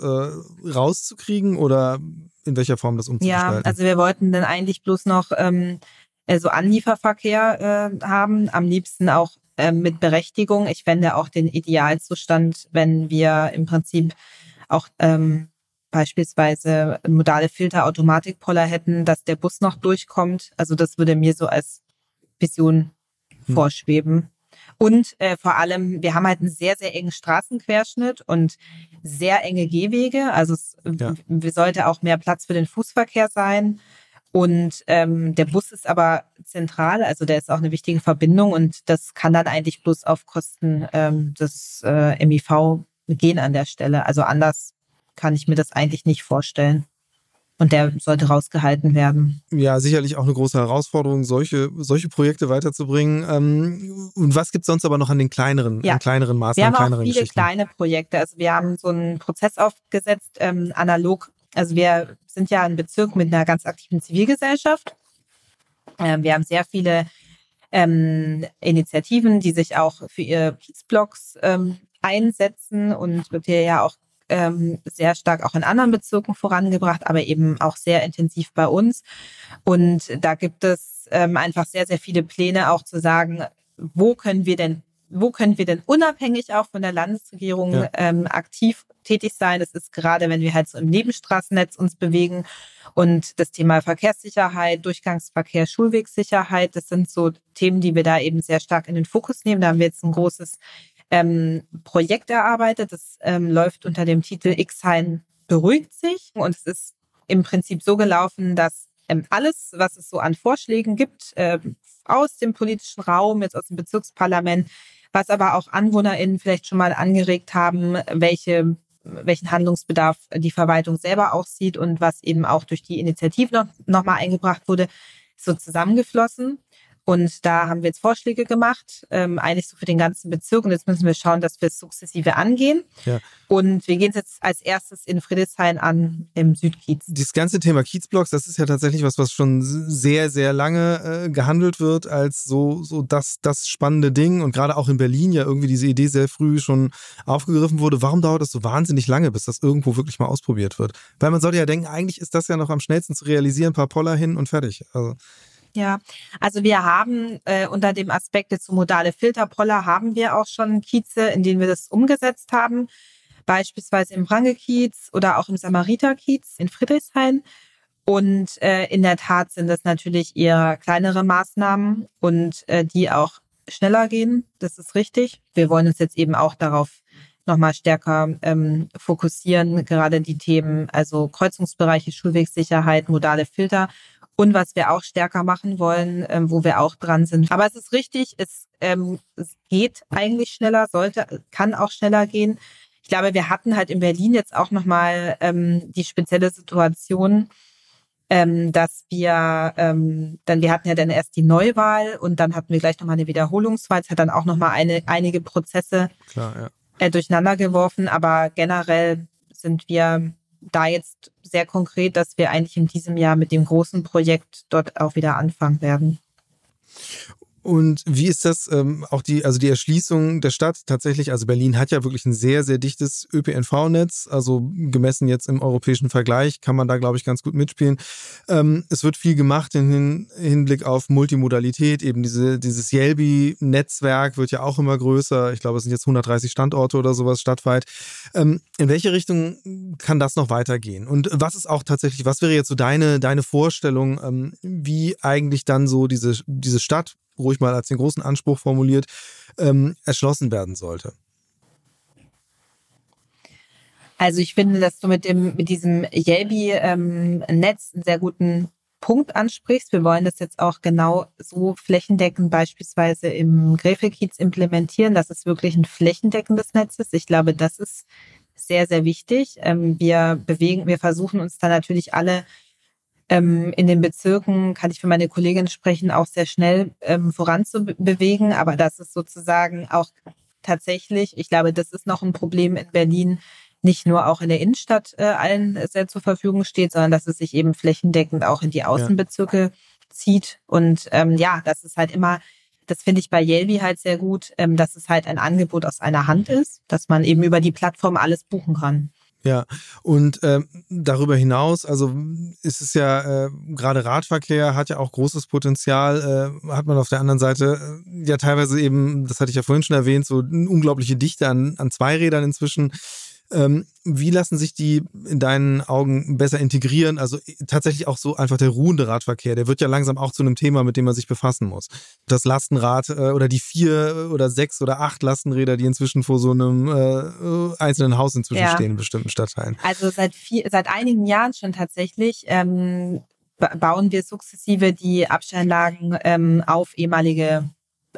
rauszukriegen oder in welcher Form das umzugestalten? Ja, also wir wollten dann eigentlich bloß noch ähm, äh, so Anlieferverkehr äh, haben, am liebsten auch äh, mit Berechtigung. Ich fände auch den Idealzustand, wenn wir im Prinzip auch ähm, beispielsweise modale Filter-Automatikpoller hätten, dass der Bus noch durchkommt. Also das würde mir so als Vision hm. vorschweben. Und äh, vor allem, wir haben halt einen sehr, sehr engen Straßenquerschnitt und sehr enge Gehwege. Also es ja. sollte auch mehr Platz für den Fußverkehr sein. Und ähm, der Bus ist aber zentral, also der ist auch eine wichtige Verbindung und das kann dann eigentlich bloß auf Kosten ähm, des äh, MIV gehen an der Stelle. Also anders kann ich mir das eigentlich nicht vorstellen. Und der sollte rausgehalten werden. Ja, sicherlich auch eine große Herausforderung, solche, solche Projekte weiterzubringen. Ähm, und was gibt es sonst aber noch an den kleineren, ja. an kleineren Maßnahmen, wir haben auch viele kleine Projekte. Also wir haben so einen Prozess aufgesetzt, ähm, analog. Also wir sind ja ein Bezirk mit einer ganz aktiven Zivilgesellschaft. Ähm, wir haben sehr viele ähm, Initiativen, die sich auch für ihre Kiezblocks ähm, einsetzen und wird hier ja auch ähm, sehr stark auch in anderen Bezirken vorangebracht, aber eben auch sehr intensiv bei uns. Und da gibt es ähm, einfach sehr, sehr viele Pläne auch zu sagen, wo können wir denn wo können wir denn unabhängig auch von der Landesregierung ja. ähm, aktiv tätig sein? Das ist gerade, wenn wir halt so im Nebenstraßennetz uns bewegen und das Thema Verkehrssicherheit, Durchgangsverkehr, Schulwegssicherheit, das sind so Themen, die wir da eben sehr stark in den Fokus nehmen. Da haben wir jetzt ein großes ähm, Projekt erarbeitet. Das ähm, läuft unter dem Titel X-Hein beruhigt sich. Und es ist im Prinzip so gelaufen, dass ähm, alles, was es so an Vorschlägen gibt, äh, aus dem politischen Raum, jetzt aus dem Bezirksparlament, was aber auch AnwohnerInnen vielleicht schon mal angeregt haben, welche, welchen Handlungsbedarf die Verwaltung selber auch sieht und was eben auch durch die Initiative noch, noch mal eingebracht wurde, so zusammengeflossen. Und da haben wir jetzt Vorschläge gemacht, ähm, eigentlich so für den ganzen Bezirk. Und jetzt müssen wir schauen, dass wir es sukzessive angehen. Ja. Und wir gehen es jetzt als erstes in Friedrichshain an im Südkiez. Dieses ganze Thema Kiezblocks, das ist ja tatsächlich was, was schon sehr, sehr lange äh, gehandelt wird als so, so das, das spannende Ding. Und gerade auch in Berlin ja irgendwie diese Idee sehr früh schon aufgegriffen wurde. Warum dauert das so wahnsinnig lange, bis das irgendwo wirklich mal ausprobiert wird? Weil man sollte ja denken, eigentlich ist das ja noch am schnellsten zu realisieren, ein paar Poller hin und fertig. Also ja, also wir haben äh, unter dem Aspekt jetzt so modale Filterpoller haben wir auch schon Kieze, in denen wir das umgesetzt haben, beispielsweise im Rangekiez oder auch im Samariterkiez in Friedrichshain. Und äh, in der Tat sind das natürlich eher kleinere Maßnahmen und äh, die auch schneller gehen. Das ist richtig. Wir wollen uns jetzt eben auch darauf nochmal stärker ähm, fokussieren, gerade die Themen, also Kreuzungsbereiche, Schulwegssicherheit, modale Filter und was wir auch stärker machen wollen, ähm, wo wir auch dran sind. Aber es ist richtig, es, ähm, es geht eigentlich schneller, sollte, kann auch schneller gehen. Ich glaube, wir hatten halt in Berlin jetzt auch nochmal ähm, die spezielle Situation, ähm, dass wir ähm, dann, wir hatten ja dann erst die Neuwahl und dann hatten wir gleich nochmal eine Wiederholungswahl. Es hat dann auch nochmal eine, einige Prozesse Klar, ja. äh, durcheinander geworfen, aber generell sind wir da jetzt sehr konkret, dass wir eigentlich in diesem Jahr mit dem großen Projekt dort auch wieder anfangen werden. Und wie ist das ähm, auch die, also die Erschließung der Stadt tatsächlich? Also Berlin hat ja wirklich ein sehr, sehr dichtes ÖPNV-Netz. Also gemessen jetzt im europäischen Vergleich kann man da, glaube ich, ganz gut mitspielen. Ähm, es wird viel gemacht im Hinblick auf Multimodalität. Eben diese, dieses Yelby-Netzwerk wird ja auch immer größer. Ich glaube, es sind jetzt 130 Standorte oder sowas stadtweit. Ähm, in welche Richtung kann das noch weitergehen? Und was ist auch tatsächlich, was wäre jetzt so deine, deine Vorstellung, ähm, wie eigentlich dann so diese, diese Stadt ruhig mal als den großen Anspruch formuliert, ähm, erschlossen werden sollte? Also ich finde, dass du mit dem mit diesem Yelby-Netz ähm, einen sehr guten Punkt ansprichst. Wir wollen das jetzt auch genau so flächendeckend beispielsweise im Gräfelkiez implementieren, dass es wirklich ein flächendeckendes Netz ist. Ich glaube, das ist sehr, sehr wichtig. Ähm, wir bewegen, wir versuchen uns da natürlich alle ähm, in den Bezirken kann ich für meine Kollegin sprechen, auch sehr schnell ähm, voranzubewegen. Aber das ist sozusagen auch tatsächlich, ich glaube, das ist noch ein Problem in Berlin, nicht nur auch in der Innenstadt äh, allen sehr zur Verfügung steht, sondern dass es sich eben flächendeckend auch in die Außenbezirke ja. zieht. Und ähm, ja, das ist halt immer, das finde ich bei Yelby halt sehr gut, ähm, dass es halt ein Angebot aus einer Hand ist, dass man eben über die Plattform alles buchen kann. Ja, und äh, darüber hinaus, also ist es ja äh, gerade Radverkehr hat ja auch großes Potenzial, äh, hat man auf der anderen Seite äh, ja teilweise eben, das hatte ich ja vorhin schon erwähnt, so unglaubliche Dichte an, an Zweirädern inzwischen. Ähm, wie lassen sich die in deinen Augen besser integrieren? Also äh, tatsächlich auch so einfach der ruhende Radverkehr, der wird ja langsam auch zu einem Thema, mit dem man sich befassen muss. Das Lastenrad äh, oder die vier oder sechs oder acht Lastenräder, die inzwischen vor so einem äh, einzelnen Haus inzwischen ja. stehen in bestimmten Stadtteilen. Also seit, vier, seit einigen Jahren schon tatsächlich ähm, bauen wir sukzessive die Abstellanlagen ähm, auf ehemalige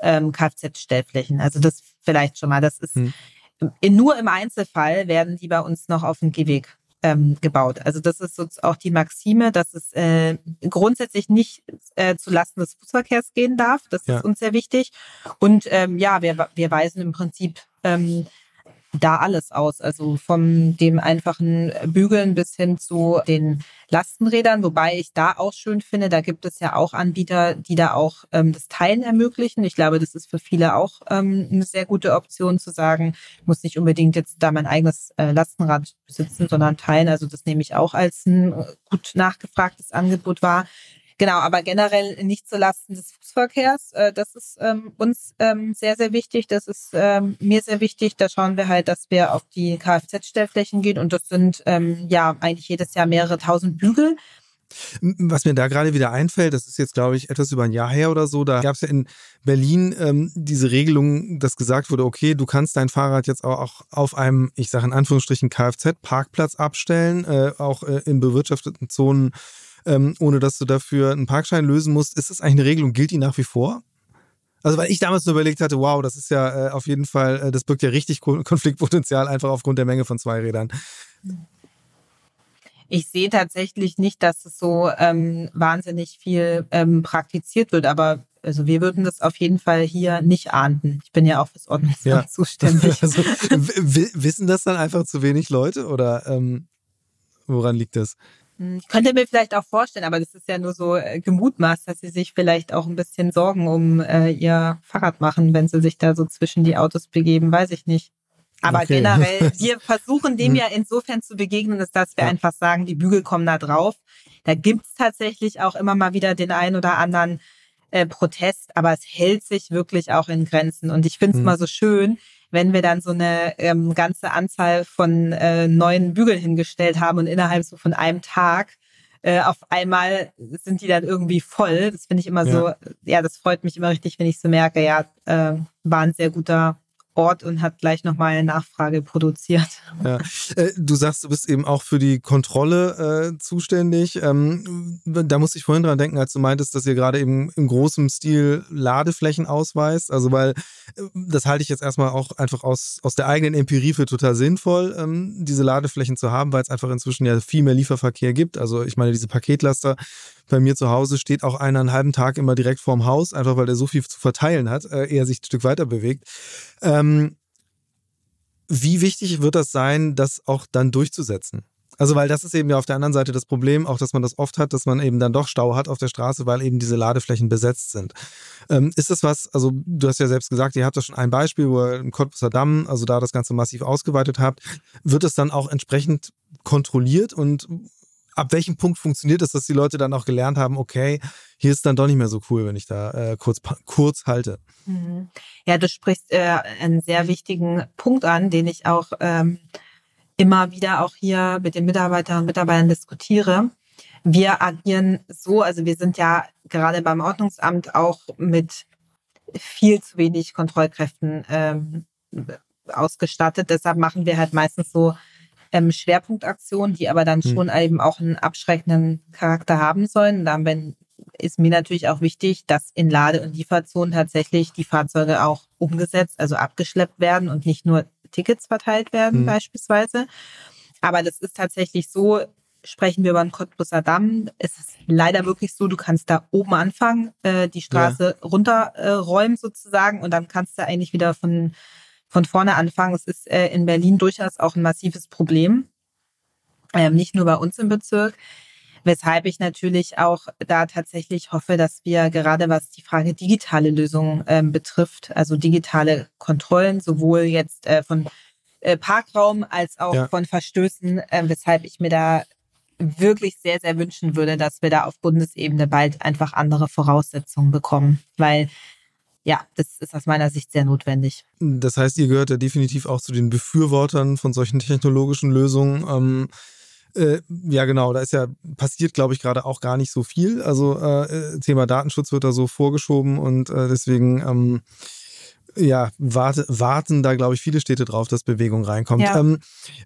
ähm, Kfz-Stellflächen. Also das vielleicht schon mal. Das ist hm nur im Einzelfall werden die bei uns noch auf dem Gehweg ähm, gebaut. Also das ist so auch die Maxime, dass es äh, grundsätzlich nicht äh, zu Lasten des Fußverkehrs gehen darf. Das ja. ist uns sehr wichtig. Und ähm, ja, wir, wir weisen im Prinzip ähm, da alles aus. Also von dem einfachen Bügeln bis hin zu den Lastenrädern, wobei ich da auch schön finde, da gibt es ja auch Anbieter, die da auch ähm, das Teilen ermöglichen. Ich glaube, das ist für viele auch ähm, eine sehr gute Option zu sagen, muss nicht unbedingt jetzt da mein eigenes äh, Lastenrad besitzen, sondern teilen. Also das nehme ich auch als ein gut nachgefragtes Angebot wahr. Genau, aber generell nicht zulasten des Fußverkehrs. Äh, das ist ähm, uns ähm, sehr, sehr wichtig. Das ist ähm, mir sehr wichtig. Da schauen wir halt, dass wir auf die Kfz-Stellflächen gehen und das sind ähm, ja eigentlich jedes Jahr mehrere tausend Bügel. Was mir da gerade wieder einfällt, das ist jetzt, glaube ich, etwas über ein Jahr her oder so, da gab es ja in Berlin ähm, diese Regelung, dass gesagt wurde, okay, du kannst dein Fahrrad jetzt auch auf einem, ich sage in Anführungsstrichen, Kfz-Parkplatz abstellen, äh, auch äh, in bewirtschafteten Zonen ähm, ohne dass du dafür einen Parkschein lösen musst. Ist das eigentlich eine Regelung? Gilt die nach wie vor? Also, weil ich damals nur überlegt hatte, wow, das ist ja äh, auf jeden Fall, äh, das birgt ja richtig Konfliktpotenzial einfach aufgrund der Menge von Zweirädern. Ich sehe tatsächlich nicht, dass es so ähm, wahnsinnig viel ähm, praktiziert wird, aber also wir würden das auf jeden Fall hier nicht ahnden. Ich bin ja auch fürs Ordnungsamt ja. zuständig. Also, wissen das dann einfach zu wenig Leute oder ähm, woran liegt das? Hm, ich könnte mir vielleicht auch vorstellen, aber das ist ja nur so äh, gemutmaßt, dass sie sich vielleicht auch ein bisschen Sorgen um äh, ihr Fahrrad machen, wenn sie sich da so zwischen die Autos begeben, weiß ich nicht. Aber okay. generell, wir versuchen dem hm. ja insofern zu begegnen, ist, dass wir ja. einfach sagen, die Bügel kommen da drauf. Da gibt's tatsächlich auch immer mal wieder den einen oder anderen äh, Protest, aber es hält sich wirklich auch in Grenzen. Und ich finde es hm. mal so schön, wenn wir dann so eine ähm, ganze Anzahl von äh, neuen Bügeln hingestellt haben und innerhalb so von einem Tag äh, auf einmal sind die dann irgendwie voll. Das finde ich immer ja. so, ja, das freut mich immer richtig, wenn ich so merke, ja, äh, war ein sehr guter Ort und hat gleich nochmal eine Nachfrage produziert. Ja. Äh, du sagst, du bist eben auch für die Kontrolle äh, zuständig. Ähm, da muss ich vorhin dran denken, als du meintest, dass ihr gerade eben im großen Stil Ladeflächen ausweist. Also, weil äh, das halte ich jetzt erstmal auch einfach aus, aus der eigenen Empirie für total sinnvoll, ähm, diese Ladeflächen zu haben, weil es einfach inzwischen ja viel mehr Lieferverkehr gibt. Also, ich meine, diese Paketlaster bei mir zu Hause steht auch einer einen halben Tag immer direkt vorm Haus, einfach weil er so viel zu verteilen hat, äh, er sich ein Stück weiter bewegt. Ähm, wie wichtig wird das sein, das auch dann durchzusetzen? Also weil das ist eben ja auf der anderen Seite das Problem, auch dass man das oft hat, dass man eben dann doch Stau hat auf der Straße, weil eben diese Ladeflächen besetzt sind. Ähm, ist das was, also du hast ja selbst gesagt, ihr habt da schon ein Beispiel, wo ihr im Cottbusser Damm, also da das Ganze massiv ausgeweitet habt. Wird es dann auch entsprechend kontrolliert und ab welchem Punkt funktioniert es, dass die Leute dann auch gelernt haben, okay, hier ist dann doch nicht mehr so cool, wenn ich da äh, kurz, kurz halte. Mhm. Ja, du sprichst äh, einen sehr wichtigen Punkt an, den ich auch ähm, immer wieder auch hier mit den Mitarbeiterinnen und Mitarbeitern diskutiere. Wir agieren so, also wir sind ja gerade beim Ordnungsamt auch mit viel zu wenig Kontrollkräften ähm, ausgestattet. Deshalb machen wir halt meistens so ähm, Schwerpunktaktionen, die aber dann hm. schon eben auch einen abschreckenden Charakter haben sollen. dann ist mir natürlich auch wichtig, dass in Lade- und Lieferzonen tatsächlich die Fahrzeuge auch umgesetzt, also abgeschleppt werden und nicht nur Tickets verteilt werden hm. beispielsweise. Aber das ist tatsächlich so, sprechen wir über den Cottbusser Damm. Es ist leider wirklich so, du kannst da oben anfangen, äh, die Straße ja. runterräumen äh, sozusagen und dann kannst du eigentlich wieder von von vorne anfangen. Es ist äh, in Berlin durchaus auch ein massives Problem, ähm, nicht nur bei uns im Bezirk. Weshalb ich natürlich auch da tatsächlich hoffe, dass wir gerade was die Frage digitale Lösungen ähm, betrifft, also digitale Kontrollen, sowohl jetzt äh, von äh, Parkraum als auch ja. von Verstößen, äh, weshalb ich mir da wirklich sehr, sehr wünschen würde, dass wir da auf Bundesebene bald einfach andere Voraussetzungen bekommen. Weil ja, das ist aus meiner Sicht sehr notwendig. Das heißt, ihr gehört ja definitiv auch zu den Befürwortern von solchen technologischen Lösungen. Ähm, äh, ja, genau, da ist ja passiert, glaube ich, gerade auch gar nicht so viel. Also äh, Thema Datenschutz wird da so vorgeschoben und äh, deswegen ähm, ja, warte, warten da, glaube ich, viele Städte drauf, dass Bewegung reinkommt. Ja. Ähm,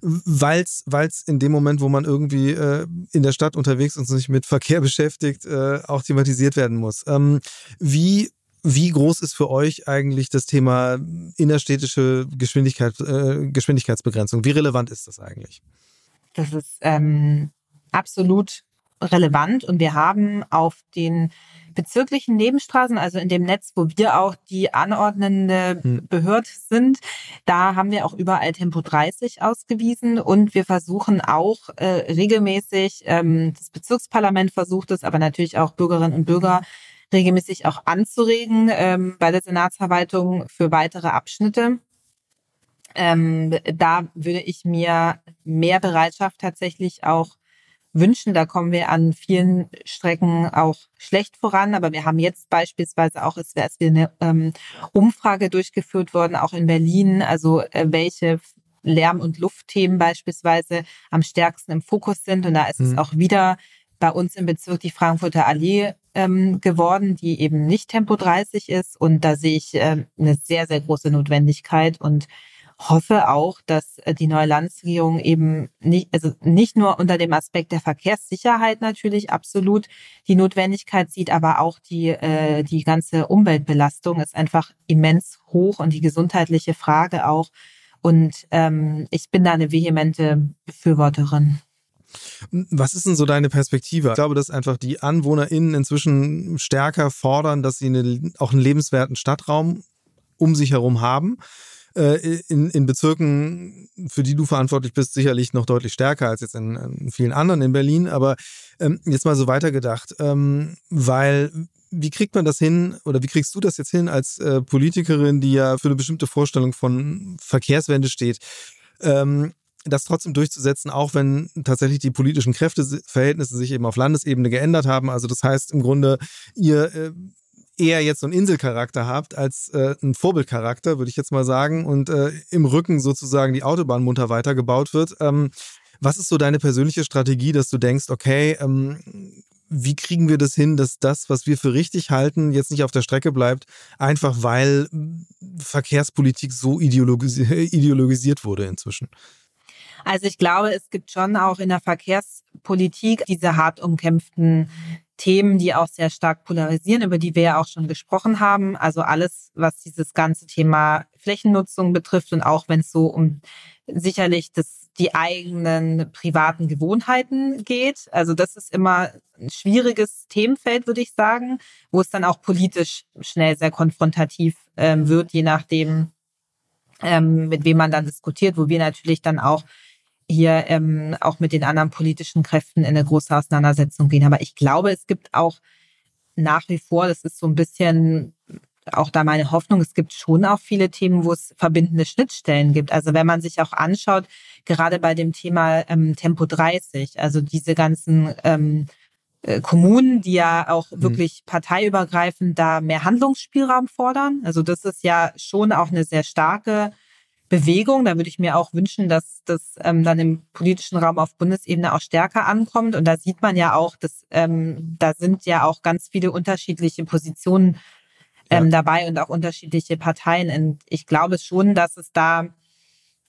Weil es in dem Moment, wo man irgendwie äh, in der Stadt unterwegs und sich mit Verkehr beschäftigt, äh, auch thematisiert werden muss. Ähm, wie wie groß ist für euch eigentlich das Thema innerstädtische Geschwindigkeit, äh, Geschwindigkeitsbegrenzung? Wie relevant ist das eigentlich? Das ist ähm, absolut relevant und wir haben auf den bezirklichen Nebenstraßen, also in dem Netz, wo wir auch die anordnende hm. Behörde sind, da haben wir auch überall Tempo 30 ausgewiesen und wir versuchen auch äh, regelmäßig, ähm, das Bezirksparlament versucht es, aber natürlich auch Bürgerinnen und Bürger, regelmäßig auch anzuregen ähm, bei der Senatsverwaltung für weitere Abschnitte. Ähm, da würde ich mir mehr Bereitschaft tatsächlich auch wünschen. Da kommen wir an vielen Strecken auch schlecht voran. Aber wir haben jetzt beispielsweise auch, es wäre eine ähm, Umfrage durchgeführt worden, auch in Berlin, also äh, welche Lärm- und Luftthemen beispielsweise am stärksten im Fokus sind. Und da ist mhm. es auch wieder bei uns im Bezirk die Frankfurter Allee ähm, geworden, die eben nicht Tempo 30 ist. Und da sehe ich äh, eine sehr, sehr große Notwendigkeit und hoffe auch, dass äh, die neue Landesregierung eben nicht, also nicht nur unter dem Aspekt der Verkehrssicherheit natürlich absolut die Notwendigkeit sieht, aber auch die, äh, die ganze Umweltbelastung ist einfach immens hoch und die gesundheitliche Frage auch. Und ähm, ich bin da eine vehemente Befürworterin. Was ist denn so deine Perspektive? Ich glaube, dass einfach die AnwohnerInnen inzwischen stärker fordern, dass sie eine, auch einen lebenswerten Stadtraum um sich herum haben. Äh, in, in Bezirken, für die du verantwortlich bist, sicherlich noch deutlich stärker als jetzt in, in vielen anderen in Berlin. Aber ähm, jetzt mal so weitergedacht, ähm, weil wie kriegt man das hin oder wie kriegst du das jetzt hin als äh, Politikerin, die ja für eine bestimmte Vorstellung von Verkehrswende steht? Ähm, das trotzdem durchzusetzen, auch wenn tatsächlich die politischen Kräfteverhältnisse sich eben auf Landesebene geändert haben. Also das heißt im Grunde, ihr äh, eher jetzt so einen Inselcharakter habt als äh, einen Vorbildcharakter, würde ich jetzt mal sagen, und äh, im Rücken sozusagen die Autobahn munter weitergebaut wird. Ähm, was ist so deine persönliche Strategie, dass du denkst, okay, ähm, wie kriegen wir das hin, dass das, was wir für richtig halten, jetzt nicht auf der Strecke bleibt, einfach weil Verkehrspolitik so ideologisiert wurde inzwischen? Also ich glaube, es gibt schon auch in der Verkehrspolitik diese hart umkämpften Themen, die auch sehr stark polarisieren, über die wir ja auch schon gesprochen haben. Also alles, was dieses ganze Thema Flächennutzung betrifft und auch wenn es so um sicherlich das, die eigenen privaten Gewohnheiten geht. Also das ist immer ein schwieriges Themenfeld, würde ich sagen, wo es dann auch politisch schnell sehr konfrontativ äh, wird, je nachdem, ähm, mit wem man dann diskutiert, wo wir natürlich dann auch hier ähm, auch mit den anderen politischen Kräften in eine große Auseinandersetzung gehen. Aber ich glaube, es gibt auch nach wie vor, das ist so ein bisschen auch da meine Hoffnung, es gibt schon auch viele Themen, wo es verbindende Schnittstellen gibt. Also wenn man sich auch anschaut, gerade bei dem Thema ähm, Tempo 30, also diese ganzen ähm, äh, Kommunen, die ja auch mhm. wirklich parteiübergreifend da mehr Handlungsspielraum fordern. Also das ist ja schon auch eine sehr starke Bewegung. Da würde ich mir auch wünschen, dass das ähm, dann im politischen Raum auf Bundesebene auch stärker ankommt. Und da sieht man ja auch, dass ähm, da sind ja auch ganz viele unterschiedliche Positionen ähm, ja. dabei und auch unterschiedliche Parteien. Und ich glaube schon, dass es da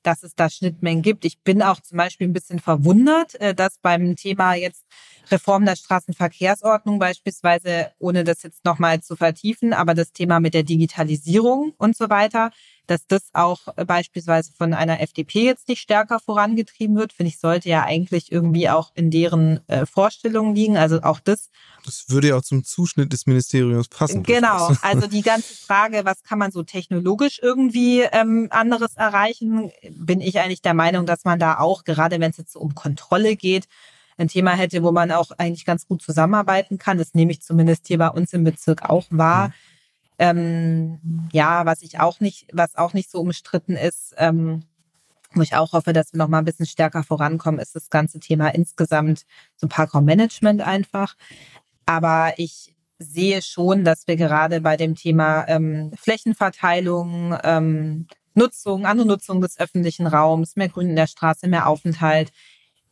dass es da Schnittmengen gibt. Ich bin auch zum Beispiel ein bisschen verwundert, äh, dass beim Thema jetzt Reform der Straßenverkehrsordnung beispielsweise, ohne das jetzt nochmal zu vertiefen, aber das Thema mit der Digitalisierung und so weiter, dass das auch beispielsweise von einer FDP jetzt nicht stärker vorangetrieben wird, finde ich, sollte ja eigentlich irgendwie auch in deren äh, Vorstellungen liegen. Also auch das. Das würde ja auch zum Zuschnitt des Ministeriums passen. Genau. Also die ganze Frage, was kann man so technologisch irgendwie ähm, anderes erreichen, bin ich eigentlich der Meinung, dass man da auch, gerade wenn es jetzt so um Kontrolle geht, ein Thema hätte, wo man auch eigentlich ganz gut zusammenarbeiten kann. Das nehme ich zumindest hier bei uns im Bezirk auch wahr. Mhm ähm, ja, was ich auch nicht, was auch nicht so umstritten ist, ähm, wo ich auch hoffe, dass wir noch mal ein bisschen stärker vorankommen, ist das ganze Thema insgesamt so Parkraummanagement einfach. Aber ich sehe schon, dass wir gerade bei dem Thema ähm, Flächenverteilung, ähm, Nutzung, andere Nutzung des öffentlichen Raums, mehr Grün in der Straße, mehr Aufenthalt,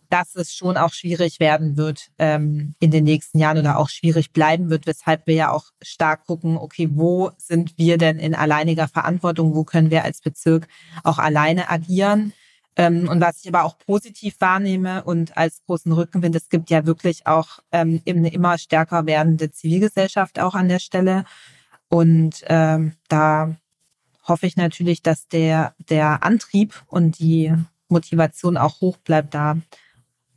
dass es schon auch schwierig werden wird ähm, in den nächsten Jahren oder auch schwierig bleiben wird, weshalb wir ja auch stark gucken, okay, wo sind wir denn in alleiniger Verantwortung, wo können wir als Bezirk auch alleine agieren. Ähm, und was ich aber auch positiv wahrnehme und als großen Rückenwind, es gibt ja wirklich auch ähm, eine immer stärker werdende Zivilgesellschaft auch an der Stelle. Und ähm, da hoffe ich natürlich, dass der, der Antrieb und die Motivation auch hoch bleibt, da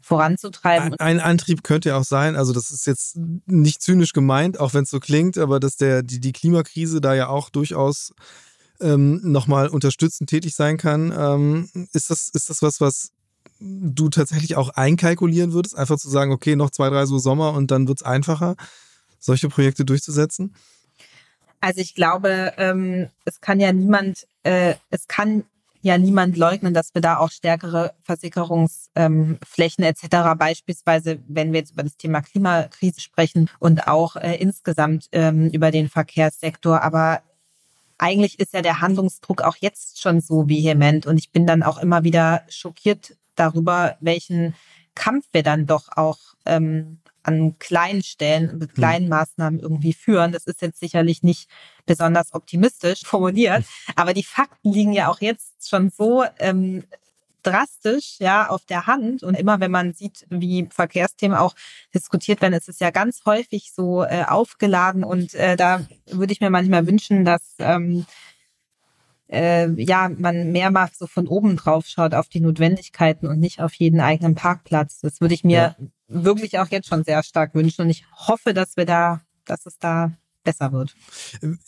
voranzutreiben. Ein, ein Antrieb könnte ja auch sein, also das ist jetzt nicht zynisch gemeint, auch wenn es so klingt, aber dass der, die, die Klimakrise da ja auch durchaus ähm, nochmal unterstützend tätig sein kann. Ähm, ist, das, ist das was, was du tatsächlich auch einkalkulieren würdest? Einfach zu sagen, okay, noch zwei, drei so Sommer und dann wird es einfacher, solche Projekte durchzusetzen? Also ich glaube, ähm, es kann ja niemand, äh, es kann ja niemand leugnen, dass wir da auch stärkere Versickerungsflächen ähm, etc. beispielsweise, wenn wir jetzt über das Thema Klimakrise sprechen und auch äh, insgesamt ähm, über den Verkehrssektor. Aber eigentlich ist ja der Handlungsdruck auch jetzt schon so vehement und ich bin dann auch immer wieder schockiert darüber, welchen Kampf wir dann doch auch ähm, an kleinen Stellen, mit hm. kleinen Maßnahmen irgendwie führen. Das ist jetzt sicherlich nicht besonders optimistisch formuliert, aber die Fakten liegen ja auch jetzt schon so ähm, drastisch ja auf der Hand und immer wenn man sieht, wie Verkehrsthemen auch diskutiert werden, ist es ja ganz häufig so äh, aufgeladen und äh, da würde ich mir manchmal wünschen, dass ähm, äh, ja, man mehr mal so von oben drauf schaut auf die Notwendigkeiten und nicht auf jeden eigenen Parkplatz. Das würde ich mir ja. wirklich auch jetzt schon sehr stark wünschen und ich hoffe, dass wir da, dass es da besser wird.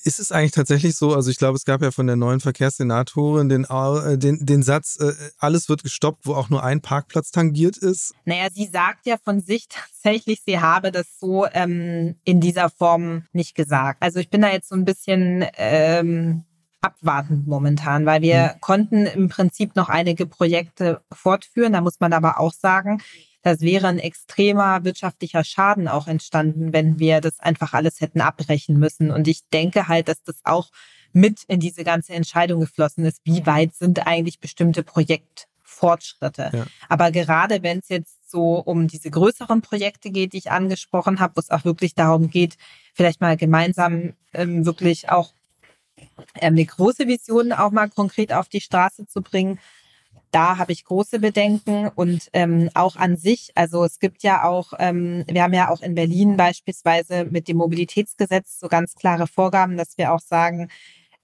Ist es eigentlich tatsächlich so, also ich glaube, es gab ja von der neuen Verkehrssenatorin den, äh, den, den Satz, äh, alles wird gestoppt, wo auch nur ein Parkplatz tangiert ist? Naja, sie sagt ja von sich tatsächlich, sie habe das so ähm, in dieser Form nicht gesagt. Also ich bin da jetzt so ein bisschen ähm, abwartend momentan, weil wir mhm. konnten im Prinzip noch einige Projekte fortführen. Da muss man aber auch sagen, das wäre ein extremer wirtschaftlicher Schaden auch entstanden, wenn wir das einfach alles hätten abbrechen müssen. Und ich denke halt, dass das auch mit in diese ganze Entscheidung geflossen ist, wie weit sind eigentlich bestimmte Projektfortschritte. Ja. Aber gerade wenn es jetzt so um diese größeren Projekte geht, die ich angesprochen habe, wo es auch wirklich darum geht, vielleicht mal gemeinsam ähm, wirklich auch eine große Vision auch mal konkret auf die Straße zu bringen. Da habe ich große Bedenken und ähm, auch an sich, also es gibt ja auch, ähm, wir haben ja auch in Berlin beispielsweise mit dem Mobilitätsgesetz so ganz klare Vorgaben, dass wir auch sagen,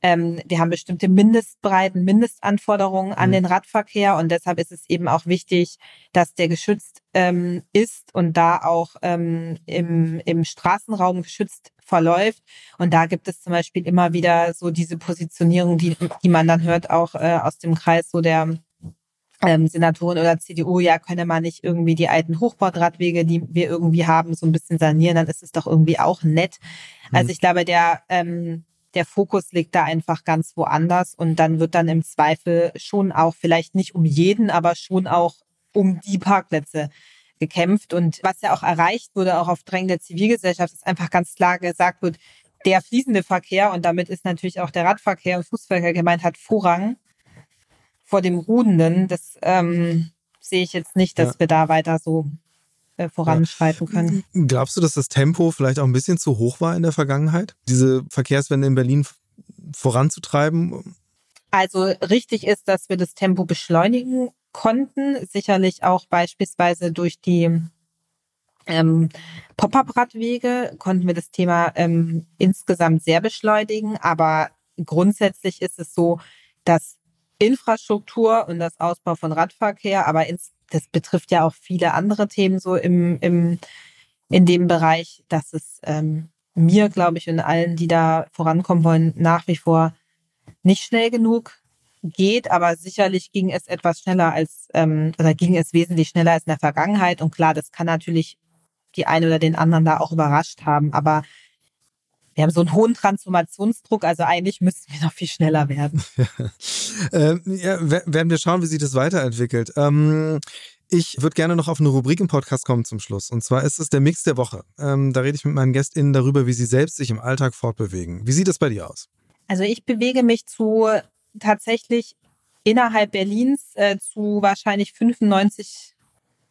ähm, wir haben bestimmte Mindestbreiten, Mindestanforderungen an mhm. den Radverkehr und deshalb ist es eben auch wichtig, dass der geschützt ähm, ist und da auch ähm, im, im Straßenraum geschützt verläuft. Und da gibt es zum Beispiel immer wieder so diese Positionierung, die, die man dann hört, auch äh, aus dem Kreis so der ähm, Senatoren oder CDU, ja, könne man nicht irgendwie die alten Hochbordradwege, die wir irgendwie haben, so ein bisschen sanieren, dann ist es doch irgendwie auch nett. Mhm. Also ich glaube, der, ähm, der Fokus liegt da einfach ganz woanders und dann wird dann im Zweifel schon auch vielleicht nicht um jeden, aber schon auch um die Parkplätze gekämpft. Und was ja auch erreicht wurde, auch auf Drängen der Zivilgesellschaft, ist einfach ganz klar gesagt wird, der fließende Verkehr und damit ist natürlich auch der Radverkehr und Fußverkehr gemeint hat Vorrang vor dem Ruhenden. Das ähm, sehe ich jetzt nicht, dass ja. wir da weiter so äh, voranschreiten können. Glaubst du, dass das Tempo vielleicht auch ein bisschen zu hoch war in der Vergangenheit, diese Verkehrswende in Berlin voranzutreiben? Also richtig ist, dass wir das Tempo beschleunigen konnten, sicherlich auch beispielsweise durch die ähm, Pop-up-Radwege konnten wir das Thema ähm, insgesamt sehr beschleunigen, aber grundsätzlich ist es so, dass Infrastruktur und das Ausbau von Radverkehr, aber ins, das betrifft ja auch viele andere Themen so im, im in dem Bereich, dass es ähm, mir, glaube ich, und allen, die da vorankommen wollen, nach wie vor nicht schnell genug geht, aber sicherlich ging es etwas schneller als ähm, oder ging es wesentlich schneller als in der Vergangenheit. Und klar, das kann natürlich die einen oder den anderen da auch überrascht haben, aber wir haben so einen hohen Transformationsdruck, also eigentlich müssten wir noch viel schneller werden. ähm, ja, werden wir schauen, wie sich das weiterentwickelt. Ähm, ich würde gerne noch auf eine Rubrik im Podcast kommen zum Schluss. Und zwar ist es der Mix der Woche. Ähm, da rede ich mit meinen GästInnen darüber, wie sie selbst sich im Alltag fortbewegen. Wie sieht das bei dir aus? Also ich bewege mich zu tatsächlich innerhalb Berlins äh, zu wahrscheinlich 95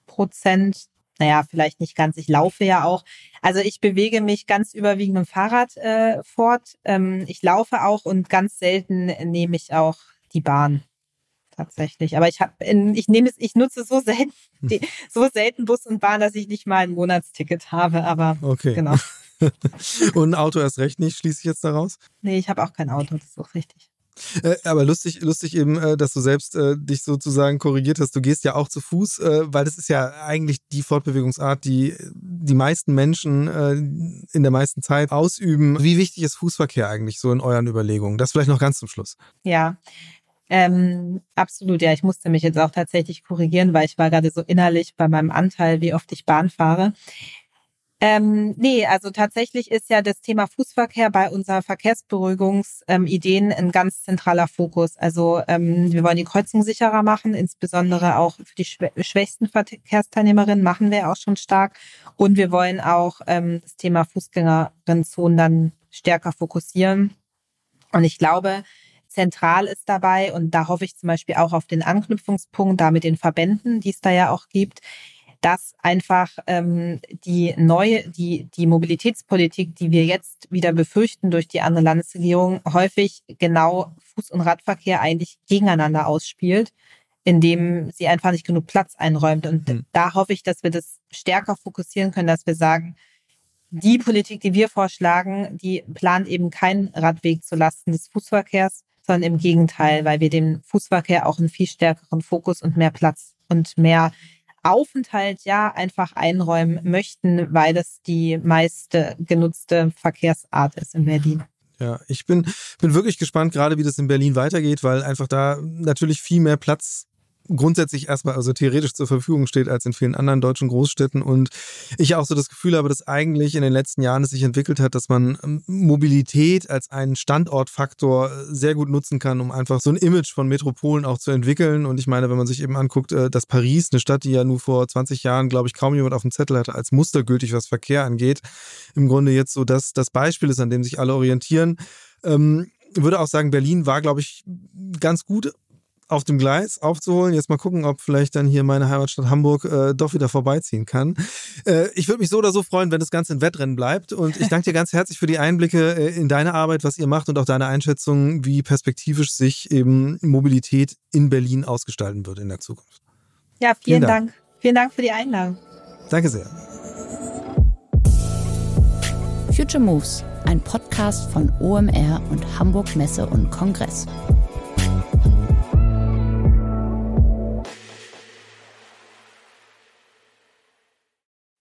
Prozent naja, vielleicht nicht ganz, ich laufe ja auch. Also ich bewege mich ganz überwiegend dem Fahrrad äh, fort. Ähm, ich laufe auch und ganz selten nehme ich auch die Bahn tatsächlich. Aber ich habe, ich nehme es, ich nutze so selten, die, so selten Bus und Bahn, dass ich nicht mal ein Monatsticket habe. Aber okay. genau. und ein Auto erst recht nicht, schließe ich jetzt daraus? Nee, ich habe auch kein Auto, das ist auch richtig. Äh, aber lustig, lustig eben, äh, dass du selbst äh, dich sozusagen korrigiert hast. Du gehst ja auch zu Fuß, äh, weil das ist ja eigentlich die Fortbewegungsart, die die meisten Menschen äh, in der meisten Zeit ausüben. Wie wichtig ist Fußverkehr eigentlich so in euren Überlegungen? Das vielleicht noch ganz zum Schluss. Ja. Ähm, absolut, ja. Ich musste mich jetzt auch tatsächlich korrigieren, weil ich war gerade so innerlich bei meinem Anteil, wie oft ich Bahn fahre. Ähm, nee, also tatsächlich ist ja das Thema Fußverkehr bei unserer Verkehrsberuhigungsideen ähm, ein ganz zentraler Fokus. Also ähm, wir wollen die Kreuzung sicherer machen, insbesondere auch für die schwächsten Verkehrsteilnehmerinnen machen wir auch schon stark. Und wir wollen auch ähm, das Thema Fußgängerinnenzonen dann stärker fokussieren. Und ich glaube, zentral ist dabei, und da hoffe ich zum Beispiel auch auf den Anknüpfungspunkt da mit den Verbänden, die es da ja auch gibt, dass einfach ähm, die neue, die, die Mobilitätspolitik, die wir jetzt wieder befürchten durch die andere Landesregierung, häufig genau Fuß- und Radverkehr eigentlich gegeneinander ausspielt, indem sie einfach nicht genug Platz einräumt. Und mhm. da hoffe ich, dass wir das stärker fokussieren können, dass wir sagen, die Politik, die wir vorschlagen, die plant eben keinen Radweg zulasten des Fußverkehrs, sondern im Gegenteil, weil wir dem Fußverkehr auch einen viel stärkeren Fokus und mehr Platz und mehr Aufenthalt ja einfach einräumen möchten, weil das die meiste genutzte Verkehrsart ist in Berlin. Ja, ich bin, bin wirklich gespannt, gerade wie das in Berlin weitergeht, weil einfach da natürlich viel mehr Platz grundsätzlich erstmal also theoretisch zur Verfügung steht als in vielen anderen deutschen Großstädten und ich auch so das Gefühl habe, dass eigentlich in den letzten Jahren es sich entwickelt hat, dass man ähm, Mobilität als einen Standortfaktor äh, sehr gut nutzen kann, um einfach so ein Image von Metropolen auch zu entwickeln und ich meine, wenn man sich eben anguckt, äh, dass Paris, eine Stadt, die ja nur vor 20 Jahren, glaube ich, kaum jemand auf dem Zettel hatte, als mustergültig, was Verkehr angeht, im Grunde jetzt so das, das Beispiel ist, an dem sich alle orientieren. Ähm, würde auch sagen, Berlin war, glaube ich, ganz gut auf dem Gleis aufzuholen. Jetzt mal gucken, ob vielleicht dann hier meine Heimatstadt Hamburg äh, doch wieder vorbeiziehen kann. Äh, ich würde mich so oder so freuen, wenn das Ganze ein Wettrennen bleibt. Und ich danke dir ganz herzlich für die Einblicke äh, in deine Arbeit, was ihr macht und auch deine Einschätzung, wie perspektivisch sich eben Mobilität in Berlin ausgestalten wird in der Zukunft. Ja, vielen, vielen Dank. Dank. Vielen Dank für die Einladung. Danke sehr. Future Moves, ein Podcast von OMR und Hamburg Messe und Kongress.